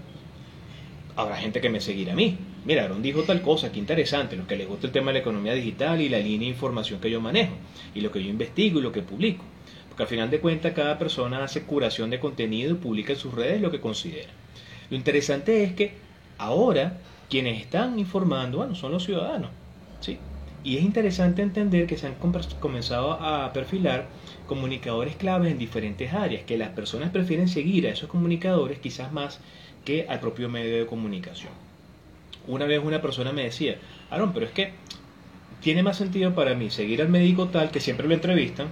habrá gente que me seguirá a mí. Mira, Aaron dijo tal cosa, qué interesante, los que les gusta el tema de la economía digital y la línea de información que yo manejo, y lo que yo investigo y lo que publico. Porque al final de cuentas cada persona hace curación de contenido y publica en sus redes lo que considera. Lo interesante es que ahora quienes están informando, bueno, son los ciudadanos. ¿sí? Y es interesante entender que se han comenzado a perfilar comunicadores claves en diferentes áreas, que las personas prefieren seguir a esos comunicadores quizás más que al propio medio de comunicación. Una vez una persona me decía, Aaron, pero es que tiene más sentido para mí seguir al médico tal, que siempre lo entrevistan,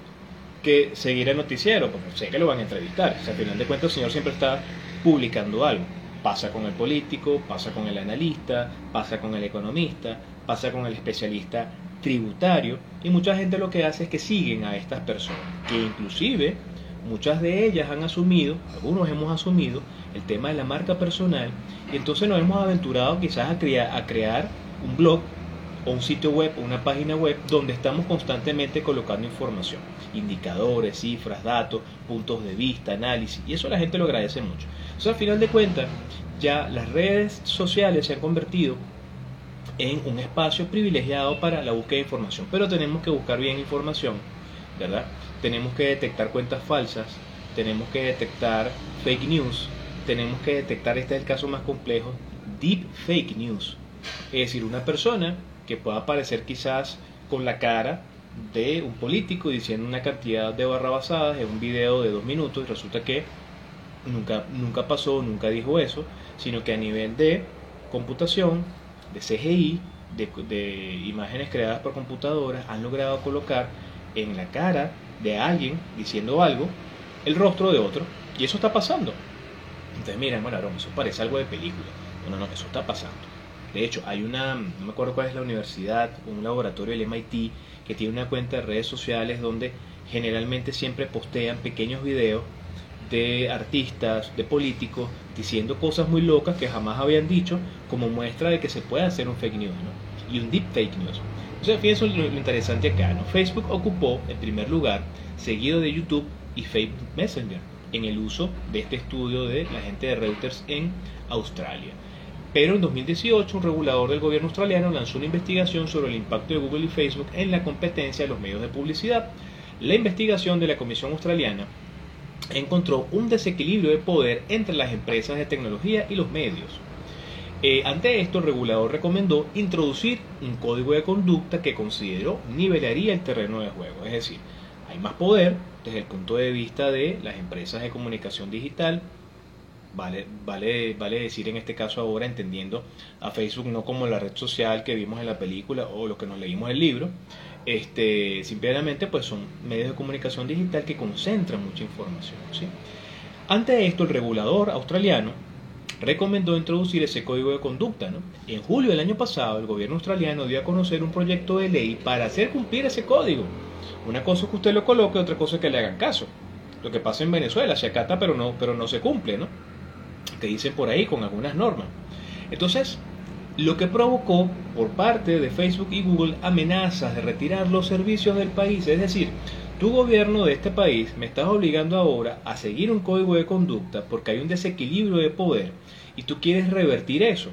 que seguir al noticiero, porque sé que lo van a entrevistar. O sea, al final de cuentas el señor siempre está publicando algo. Pasa con el político, pasa con el analista, pasa con el economista, pasa con el especialista tributario y mucha gente lo que hace es que siguen a estas personas, que inclusive muchas de ellas han asumido, algunos hemos asumido el tema de la marca personal y entonces nos hemos aventurado quizás a, a crear un blog o un sitio web o una página web donde estamos constantemente colocando información, indicadores, cifras, datos, puntos de vista, análisis y eso la gente lo agradece mucho. Entonces al final de cuentas ya las redes sociales se han convertido en un espacio privilegiado para la búsqueda de información. Pero tenemos que buscar bien información, ¿verdad? Tenemos que detectar cuentas falsas, tenemos que detectar fake news, tenemos que detectar, este es el caso más complejo, deep fake news. Es decir, una persona que pueda aparecer quizás con la cara de un político diciendo una cantidad de barrabasadas en un video de dos minutos y resulta que nunca, nunca pasó, nunca dijo eso, sino que a nivel de computación de CGI, de, imágenes creadas por computadoras, han logrado colocar en la cara de alguien diciendo algo el rostro de otro. Y eso está pasando. Entonces, mira, bueno, eso parece algo de película. No, no, no, eso está pasando. De hecho, hay una, no me acuerdo cuál es la universidad, un laboratorio del MIT que tiene una cuenta de redes sociales donde generalmente siempre postean pequeños videos de artistas, de políticos, diciendo cosas muy locas que jamás habían dicho, como muestra de que se puede hacer un fake news, ¿no? Y un deep fake news. Entonces, fíjense lo, lo interesante acá, ¿no? Facebook ocupó el primer lugar, seguido de YouTube y Facebook Messenger, en el uso de este estudio de la gente de Reuters en Australia. Pero en 2018 un regulador del gobierno australiano lanzó una investigación sobre el impacto de Google y Facebook en la competencia de los medios de publicidad. La investigación de la Comisión Australiana encontró un desequilibrio de poder entre las empresas de tecnología y los medios. Eh, ante esto, el regulador recomendó introducir un código de conducta que consideró nivelaría el terreno de juego. Es decir, hay más poder desde el punto de vista de las empresas de comunicación digital. Vale, vale, vale decir en este caso ahora entendiendo a Facebook no como la red social que vimos en la película o lo que nos leímos en el libro, este, simplemente pues son medios de comunicación digital que concentran mucha información. ¿sí? Ante esto, el regulador australiano recomendó introducir ese código de conducta. En julio del año pasado, el gobierno australiano dio a conocer un proyecto de ley para hacer cumplir ese código. Una cosa es que usted lo coloque, otra cosa es que le hagan caso. Lo que pasa en Venezuela, se acata pero no, pero no se cumple, ¿no? Que dicen por ahí con algunas normas. Entonces, lo que provocó por parte de Facebook y Google amenazas de retirar los servicios del país. Es decir, tu gobierno de este país me estás obligando ahora a seguir un código de conducta porque hay un desequilibrio de poder y tú quieres revertir eso.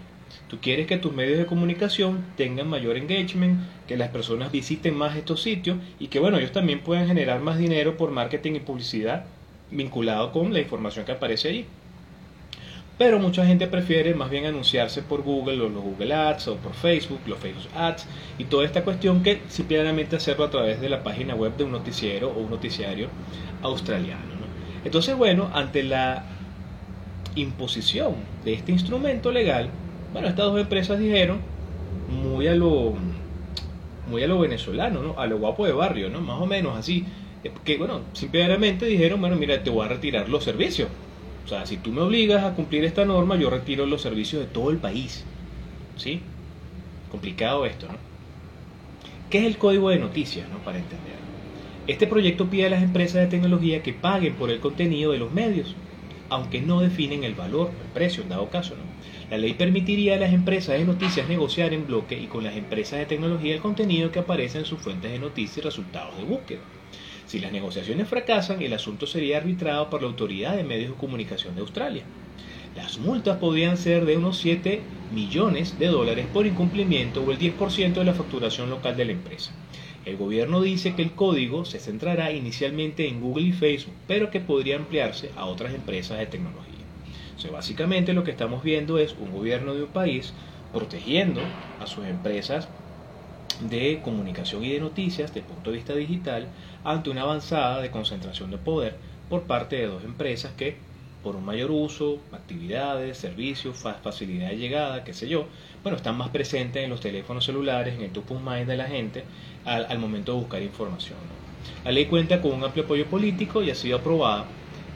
Tú quieres que tus medios de comunicación tengan mayor engagement, que las personas visiten más estos sitios y que bueno, ellos también puedan generar más dinero por marketing y publicidad vinculado con la información que aparece allí. Pero mucha gente prefiere más bien anunciarse por Google o los Google Ads o por Facebook, los Facebook Ads y toda esta cuestión que simplemente hacerlo a través de la página web de un noticiero o un noticiario australiano. ¿no? Entonces, bueno, ante la imposición de este instrumento legal, bueno, estas dos empresas dijeron, muy a lo, muy a lo venezolano, ¿no? a lo guapo de barrio, ¿no? más o menos así, que bueno, simplemente dijeron, bueno, mira, te voy a retirar los servicios o sea, si tú me obligas a cumplir esta norma, yo retiro los servicios de todo el país. ¿Sí? Complicado esto, ¿no? ¿Qué es el código de noticias, ¿no? Para entender. Este proyecto pide a las empresas de tecnología que paguen por el contenido de los medios, aunque no definen el valor, el precio en dado caso, ¿no? La ley permitiría a las empresas de noticias negociar en bloque y con las empresas de tecnología el contenido que aparece en sus fuentes de noticias y resultados de búsqueda. Si las negociaciones fracasan, el asunto sería arbitrado por la Autoridad de Medios de Comunicación de Australia. Las multas podrían ser de unos 7 millones de dólares por incumplimiento o el 10% de la facturación local de la empresa. El gobierno dice que el código se centrará inicialmente en Google y Facebook, pero que podría ampliarse a otras empresas de tecnología. Básicamente lo que estamos viendo es un gobierno de un país protegiendo a sus empresas de comunicación y de noticias desde el punto de vista digital ante una avanzada de concentración de poder por parte de dos empresas que por un mayor uso, actividades, servicios, facilidad de llegada, qué sé yo, bueno, están más presentes en los teléfonos celulares, en el top of de la gente al, momento de buscar información. La ley cuenta con un amplio apoyo político y ha sido aprobada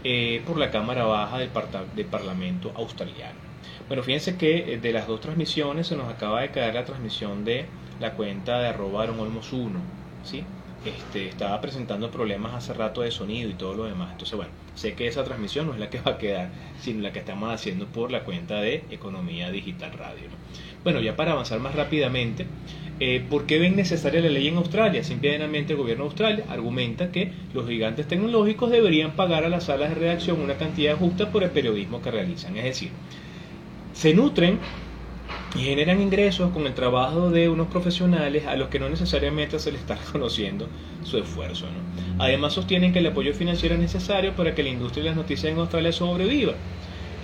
eh, por la Cámara Baja del, del Parlamento australiano. Bueno, fíjense que eh, de las dos transmisiones se nos acaba de caer la transmisión de la cuenta de arroba olmos 1, ¿sí? Este, estaba presentando problemas hace rato de sonido y todo lo demás. Entonces, bueno, sé que esa transmisión no es la que va a quedar, sino la que estamos haciendo por la cuenta de Economía Digital Radio. Bueno, ya para avanzar más rápidamente, eh, ¿por qué ven necesaria la ley en Australia? Simplemente el gobierno de Australia argumenta que los gigantes tecnológicos deberían pagar a las salas de redacción una cantidad justa por el periodismo que realizan. Es decir, se nutren y generan ingresos con el trabajo de unos profesionales a los que no necesariamente se les está reconociendo su esfuerzo. Además sostienen que el apoyo financiero es necesario para que la industria de las noticias en Australia sobreviva.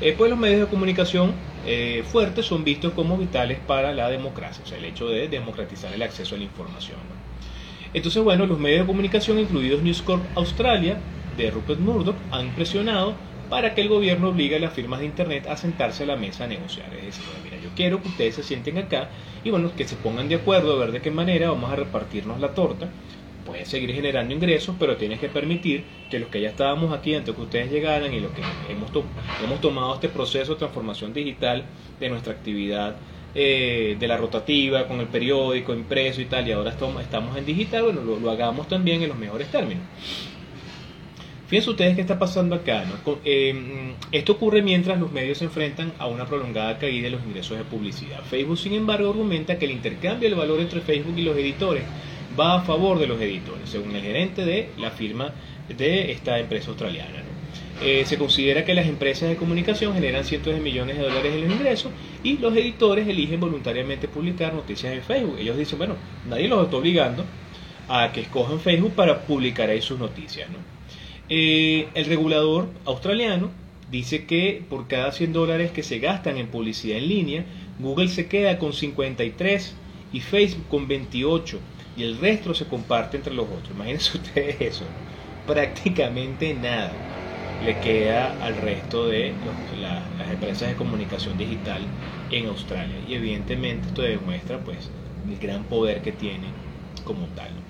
Eh, pues los medios de comunicación eh, fuertes son vistos como vitales para la democracia, o sea, el hecho de democratizar el acceso a la información. Entonces, bueno, los medios de comunicación, incluidos News Corp Australia, de Rupert Murdoch, han presionado para que el gobierno obligue a las firmas de Internet a sentarse a la mesa a negociar. Es decir, mira, yo quiero que ustedes se sienten acá y bueno, que se pongan de acuerdo a ver de qué manera vamos a repartirnos la torta. Puedes seguir generando ingresos, pero tienes que permitir que los que ya estábamos aquí antes que ustedes llegaran y los que hemos, hemos tomado este proceso de transformación digital de nuestra actividad eh, de la rotativa, con el periódico impreso y tal, y ahora estamos, en digital, bueno, lo hagamos también en los mejores términos. Fíjense ustedes qué está pasando acá. ¿no? Eh, esto ocurre mientras los medios se enfrentan a una prolongada caída de los ingresos de publicidad. Facebook, sin embargo, argumenta que el intercambio del valor entre Facebook y los editores va a favor de los editores, según el gerente de la firma de esta empresa australiana. Eh, se considera que las empresas de comunicación generan cientos de millones de dólares en los ingresos y los editores eligen voluntariamente publicar noticias en Facebook. Ellos dicen, bueno, nadie los está obligando a que escojan Facebook para publicar ahí sus noticias. ¿no? Eh, el regulador australiano dice que por cada 100 dólares que se gastan en publicidad en línea, Google se queda con 53 y Facebook con 28 y el resto se comparte entre los otros. Imagínense ustedes eso. Prácticamente nada le queda al resto de las empresas de comunicación digital en Australia. Y evidentemente esto demuestra pues el gran poder que tiene como tal.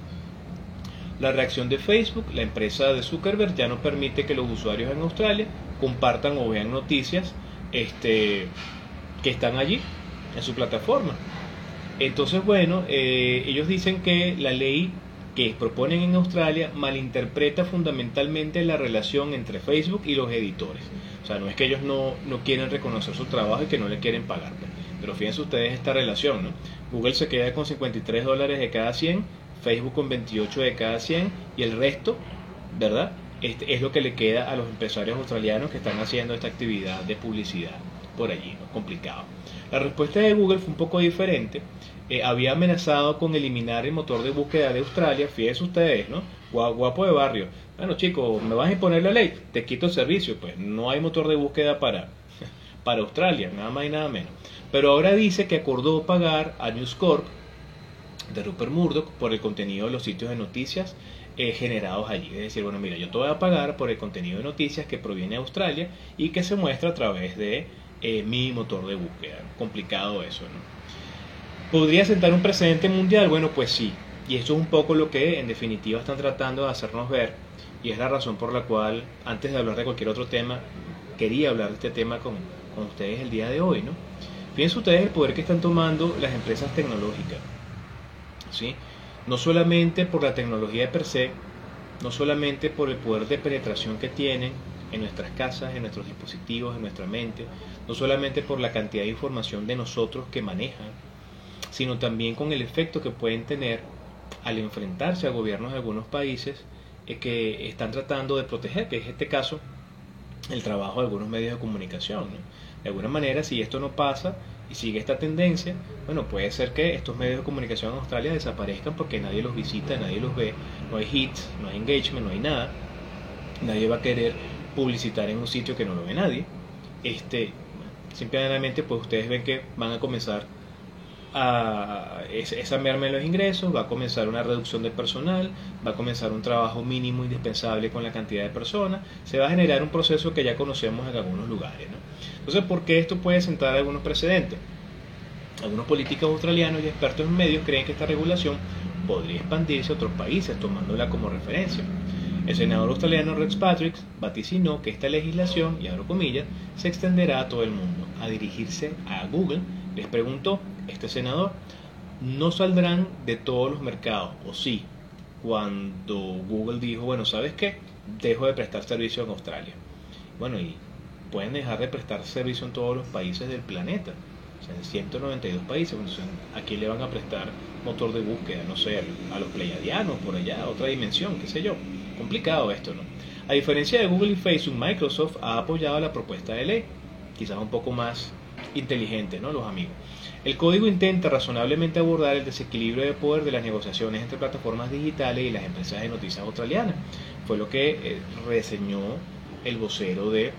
La reacción de Facebook, la empresa de Zuckerberg, ya no permite que los usuarios en Australia compartan o vean noticias este, que están allí en su plataforma. Entonces, bueno, eh, ellos dicen que la ley que proponen en Australia malinterpreta fundamentalmente la relación entre Facebook y los editores. O sea, no es que ellos no, no quieren reconocer su trabajo y que no le quieren pagar. Pues. Pero fíjense ustedes esta relación, ¿no? Google se queda con 53 dólares de cada 100, Facebook con 28 de cada 100 y el resto, ¿verdad? Este es lo que le queda a los empresarios australianos que están haciendo esta actividad de publicidad por allí, ¿no? Complicado. La respuesta de Google fue un poco diferente. Eh, había amenazado con eliminar el motor de búsqueda de Australia, fíjense ustedes, ¿no? Guapo de barrio. Bueno, chicos, me vas a imponer la ley, te quito el servicio. Pues no hay motor de búsqueda para, para Australia, nada más y nada menos. Pero ahora dice que acordó pagar a News Corp de Rupert Murdoch por el contenido de los sitios de noticias eh, generados allí. Es decir, bueno, mira, yo te voy a pagar por el contenido de noticias que proviene de Australia y que se muestra a través de eh, mi motor de búsqueda. Complicado eso, ¿no? ¿Podría sentar un precedente mundial? Bueno, pues sí. Y esto es un poco lo que en definitiva están tratando de hacernos ver. Y es la razón por la cual, antes de hablar de cualquier otro tema, quería hablar de este tema con, con ustedes el día de hoy, ¿no? Fíjense ustedes el poder que están tomando las empresas tecnológicas. No solamente por la tecnología de per se, no solamente por el poder de penetración que tienen en nuestras casas, en nuestros dispositivos, en nuestra mente, no solamente por la cantidad de información de nosotros que manejan, sino también con el efecto que pueden tener al enfrentarse a gobiernos de algunos países eh, que están tratando de proteger, que es este caso el trabajo de algunos medios de comunicación. De alguna manera, si esto no pasa y sigue esta tendencia, bueno, puede ser que estos medios de comunicación en Australia desaparezcan porque nadie los visita, nadie los ve, no hay hits, no hay engagement, no hay nada, nadie va a querer publicitar en un sitio que no lo ve nadie. Este, simplemente, pues ustedes ven que van a comenzar a merma en los ingresos, va a comenzar una reducción de personal, va a comenzar un trabajo mínimo indispensable con la cantidad de personas, se va a generar un proceso que ya conocemos en algunos lugares. ¿no? Entonces, ¿por qué esto puede sentar algunos precedentes? Algunos políticos australianos y expertos en medios creen que esta regulación podría expandirse a otros países, tomándola como referencia. El senador australiano Rex Patrick vaticinó que esta legislación, y abro comillas, se extenderá a todo el mundo. A dirigirse a Google, les preguntó este senador, no saldrán de todos los mercados, o sí, cuando Google dijo, bueno, ¿sabes qué? Dejo de prestar servicio en Australia. Bueno, y pueden dejar de prestar servicio en todos los países del planeta. O sea, en 192 países. aquí le van a prestar motor de búsqueda, no sé, a los pleiadianos por allá, otra dimensión, qué sé yo. Complicado esto, ¿no? A diferencia de Google y Facebook, Microsoft ha apoyado la propuesta de ley, quizás un poco más inteligente, ¿no? Los amigos. El código intenta razonablemente abordar el desequilibrio de poder de las negociaciones entre plataformas digitales y las empresas de noticias australianas. Fue lo que eh, reseñó el vocero de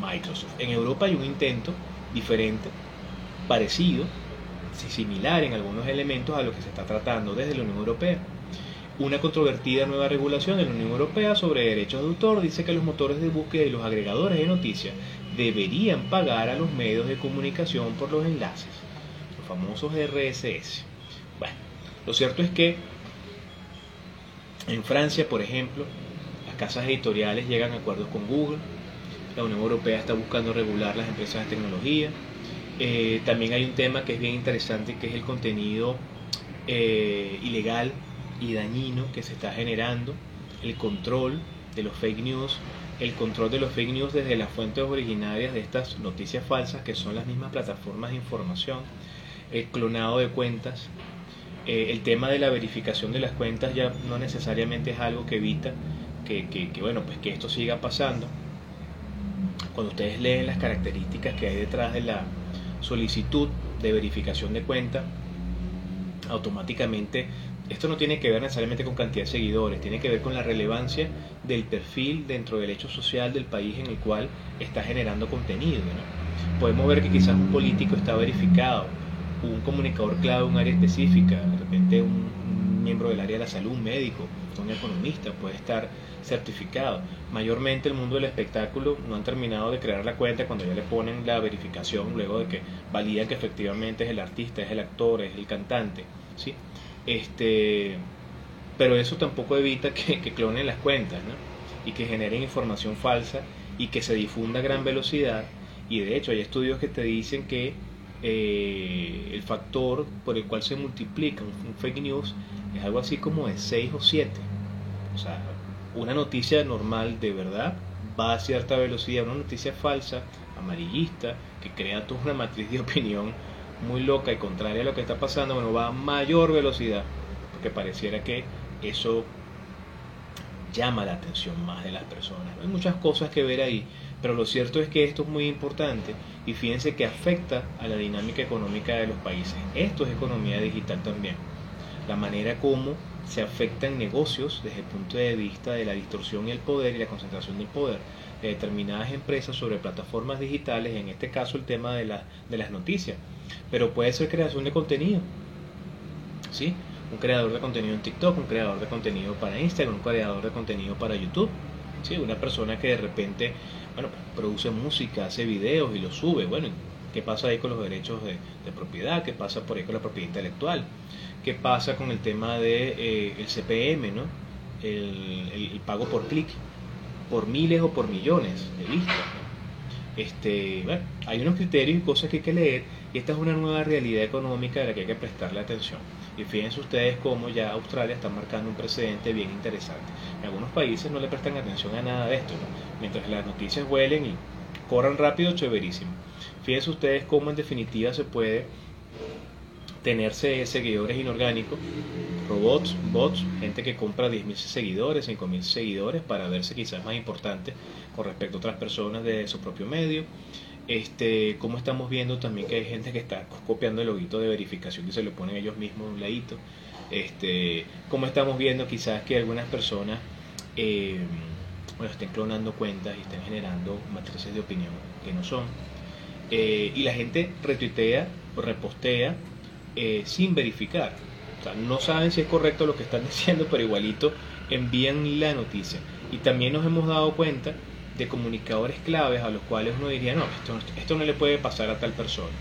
Microsoft. En Europa hay un intento diferente, parecido, similar en algunos elementos a lo que se está tratando desde la Unión Europea. Una controvertida nueva regulación de la Unión Europea sobre derechos de autor dice que los motores de búsqueda y los agregadores de noticias deberían pagar a los medios de comunicación por los enlaces, los famosos RSS. Bueno, lo cierto es que en Francia, por ejemplo, las casas editoriales llegan a acuerdos con Google, la Unión Europea está buscando regular las empresas de tecnología. Eh, también hay un tema que es bien interesante, que es el contenido eh, ilegal y dañino que se está generando, el control de los fake news, el control de los fake news desde las fuentes originarias de estas noticias falsas, que son las mismas plataformas de información, el clonado de cuentas, eh, el tema de la verificación de las cuentas ya no necesariamente es algo que evita que, que, bueno, pues que esto siga pasando. Cuando ustedes leen las características que hay detrás de la solicitud de verificación de cuenta, automáticamente esto no tiene que ver necesariamente con cantidad de seguidores, tiene que ver con la relevancia del perfil dentro del hecho social del país en el cual está generando contenido. Podemos ver que quizás un político está verificado, un comunicador clave en un área específica, de repente un, miembro del área de la salud, un médico, un economista, puede estar certificado. Mayormente el mundo del espectáculo no han terminado de crear la cuenta cuando ya le ponen la verificación, luego de que validan que efectivamente es el artista, es el actor, es el cantante. ¿sí? Este, pero eso tampoco evita que, clonen las cuentas ¿no? y que generen información falsa y que se difunda a gran velocidad. Y de hecho hay estudios que te dicen que eh, el factor por el cual se multiplica un, fake news es algo así como de 6 o 7. O sea, una noticia normal de verdad va a cierta velocidad, una noticia falsa, amarillista, que crea toda una matriz de opinión muy loca y contraria a lo que está pasando, bueno, va a mayor velocidad, porque pareciera que eso llama la atención más de las personas. Hay muchas cosas que ver ahí, pero lo cierto es que esto es muy importante y fíjense que afecta a la dinámica económica de los países. Esto es economía digital también. La manera como se afectan negocios desde el punto de vista de la distorsión y el poder y la concentración del poder de determinadas empresas sobre plataformas digitales, en este caso el tema de, de las noticias, pero puede ser creación de contenido. ¿Sí? Un creador de contenido en TikTok, un creador de contenido para Instagram, un creador de contenido para YouTube. ¿Sí? Una persona que de repente bueno, produce música, hace videos y los sube. Bueno, ¿qué pasa ahí con los derechos de, propiedad? ¿Qué pasa por ahí con la propiedad intelectual? ¿Qué pasa con el tema de eh, CPM, ¿no? El, el, pago por clic, por miles o por millones de vistas. Este, bueno, hay unos criterios y cosas que hay que leer y esta es una nueva realidad económica de la que hay que prestarle atención. Y fíjense ustedes cómo ya Australia está marcando un precedente bien interesante. En algunos países no le prestan atención a nada de esto, mientras las noticias huelen y corran rápido, chéverísimo. Fíjense ustedes cómo en definitiva se puede tenerse seguidores inorgánicos, robots, bots, gente que compra 10.000 seguidores, 5.000 seguidores para verse quizás más importante con respecto a otras personas de su propio medio este, como estamos viendo también que hay gente que está copiando el loguito de verificación y se lo ponen ellos mismos un ladito. Este, como estamos viendo quizás que algunas personas eh, bueno, estén clonando cuentas y estén generando matrices de opinión que no son. Eh, y la gente retuitea o repostea eh, sin verificar. O sea, no saben si es correcto lo que están diciendo, pero igualito envían la noticia. Y también nos hemos dado cuenta de comunicadores claves a los cuales uno diría, no, esto, esto no le puede pasar a tal persona.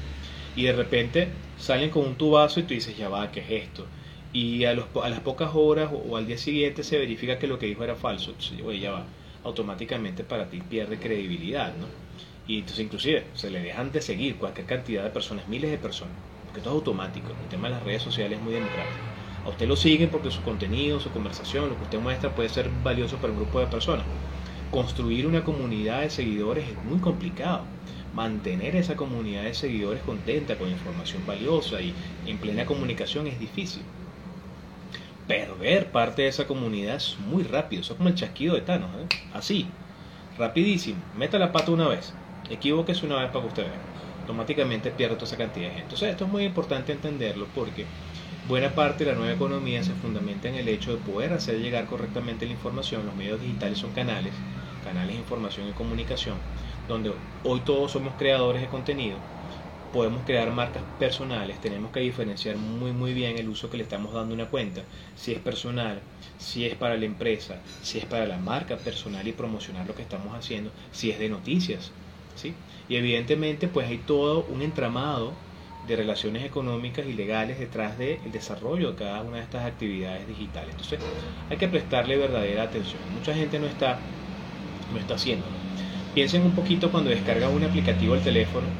Y de repente salen con un tubazo y tú dices, ya va, ¿qué es esto? Y a, los, a las pocas horas o, al día siguiente se verifica que lo que dijo era falso. Entonces, oye, ya va, automáticamente para ti pierde credibilidad, ¿no? Y entonces inclusive se le dejan de seguir cualquier cantidad de personas, miles de personas, porque todo es automático. El tema de las redes sociales es muy democrático. A usted lo siguen porque su contenido, su conversación, lo que usted muestra puede ser valioso para un grupo de personas construir una comunidad de seguidores es muy complicado. Mantener esa comunidad de seguidores contenta con información valiosa y en plena comunicación es difícil. Perder parte de esa comunidad es muy rápido, eso es como el chasquido de Thanos, ¿eh? así, rapidísimo. Meta la pata una vez, equivóquese una vez para que usted vea. Automáticamente pierde toda esa cantidad de gente. Entonces esto es muy importante entenderlo porque buena parte de la nueva economía se fundamenta en el hecho de poder hacer llegar correctamente la información. Los medios digitales son canales canales de información y comunicación, donde hoy todos somos creadores de contenido, podemos crear marcas personales, tenemos que diferenciar muy muy bien el uso que le estamos dando a una cuenta, si es personal, si es para la empresa, si es para la marca personal y promocionar lo que estamos haciendo, si es de noticias, ¿sí? Y evidentemente pues hay todo un entramado de relaciones económicas y legales detrás del desarrollo de cada una de estas actividades digitales. Entonces hay que prestarle verdadera atención. Mucha gente no está lo está haciendo. Piensen un poquito cuando descarga un aplicativo al teléfono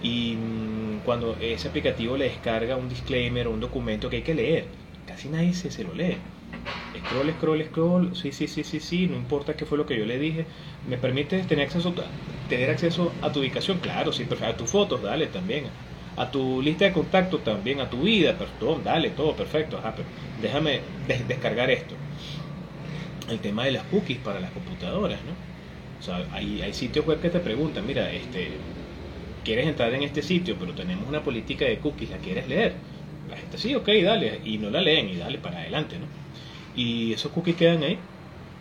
y mm, cuando ese aplicativo le descarga un disclaimer o un documento que hay que leer. Casi nadie se, se lo lee. scroll, scroll, scroll, sí, sí, sí, sí, sí, no importa qué fue lo que yo le dije, ¿me permite tener acceso, tener acceso a tu ubicación? Claro, sí, perfecto, a tus fotos, dale también, a tu lista de contactos también, a tu vida, perdón, dale, todo perfecto, ajá, pero déjame descargar esto. El tema de las cookies para las computadoras, ¿no? O sea, hay, hay sitios web que te preguntan, mira, este, quieres entrar en este sitio, pero tenemos una política de cookies, ¿la quieres leer? La gente sí, ok, dale, y no la leen y dale para adelante, ¿no? Y esos cookies quedan ahí,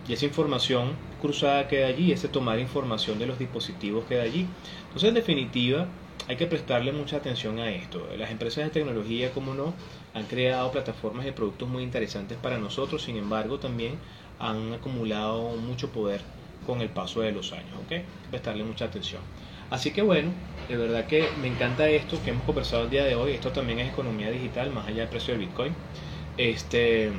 y esa información cruzada queda allí, ese tomar información de los dispositivos queda allí. Entonces, en definitiva, hay que prestarle mucha atención a esto. Las empresas de tecnología, como no, han creado plataformas de productos muy interesantes para nosotros, sin embargo, también han acumulado mucho poder con el paso de los años, ¿ok? Prestarle mucha atención. Así que bueno, de verdad que me encanta esto que hemos conversado el día de hoy. Esto también es economía digital, más allá del precio del Bitcoin. Este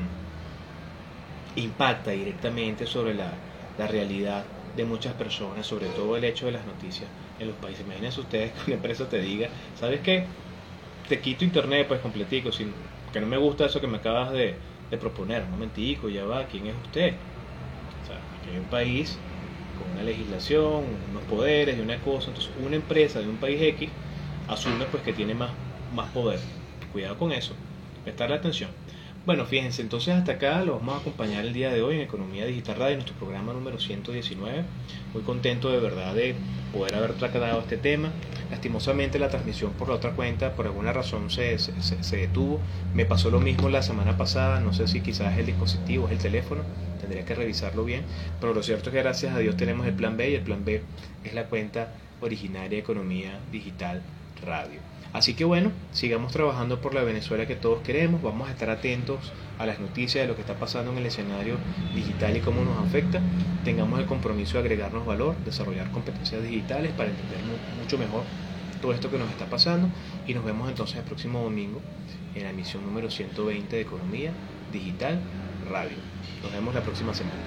impacta directamente sobre la realidad de muchas personas, sobre todo el hecho de las noticias en los países. Imagínense ustedes que una empresa te diga, ¿sabes qué? Te quito internet pues completico, sin, que no me gusta eso que me acabas de, proponer. Un momentico, ya va, ¿quién es usted? O sea, aquí hay un país con una legislación, unos poderes y una cosa. Entonces, una empresa de un país X asume pues que tiene más, más poder. Cuidado con eso, prestarle atención. Bueno, fíjense, entonces hasta acá lo vamos a acompañar el día de hoy en Economía Digital Radio, nuestro programa número 119. Muy contento de verdad de poder haber tratado este tema. Lastimosamente la transmisión por la otra cuenta por alguna razón se, se, se, detuvo. Me pasó lo mismo la semana pasada, no sé si quizás es el dispositivo, es el teléfono, tendría que revisarlo bien, pero lo cierto es que gracias a Dios tenemos el plan B y el plan B es la cuenta originaria de Economía Digital Radio. Así que bueno, sigamos trabajando por la Venezuela que todos queremos, vamos a estar atentos a las noticias de lo que está pasando en el escenario digital y cómo nos afecta, tengamos el compromiso de agregarnos valor, desarrollar competencias digitales para entender mucho mejor todo esto que nos está pasando y nos vemos entonces el próximo domingo en la emisión número 120 de Economía Digital Radio. Nos vemos la próxima semana.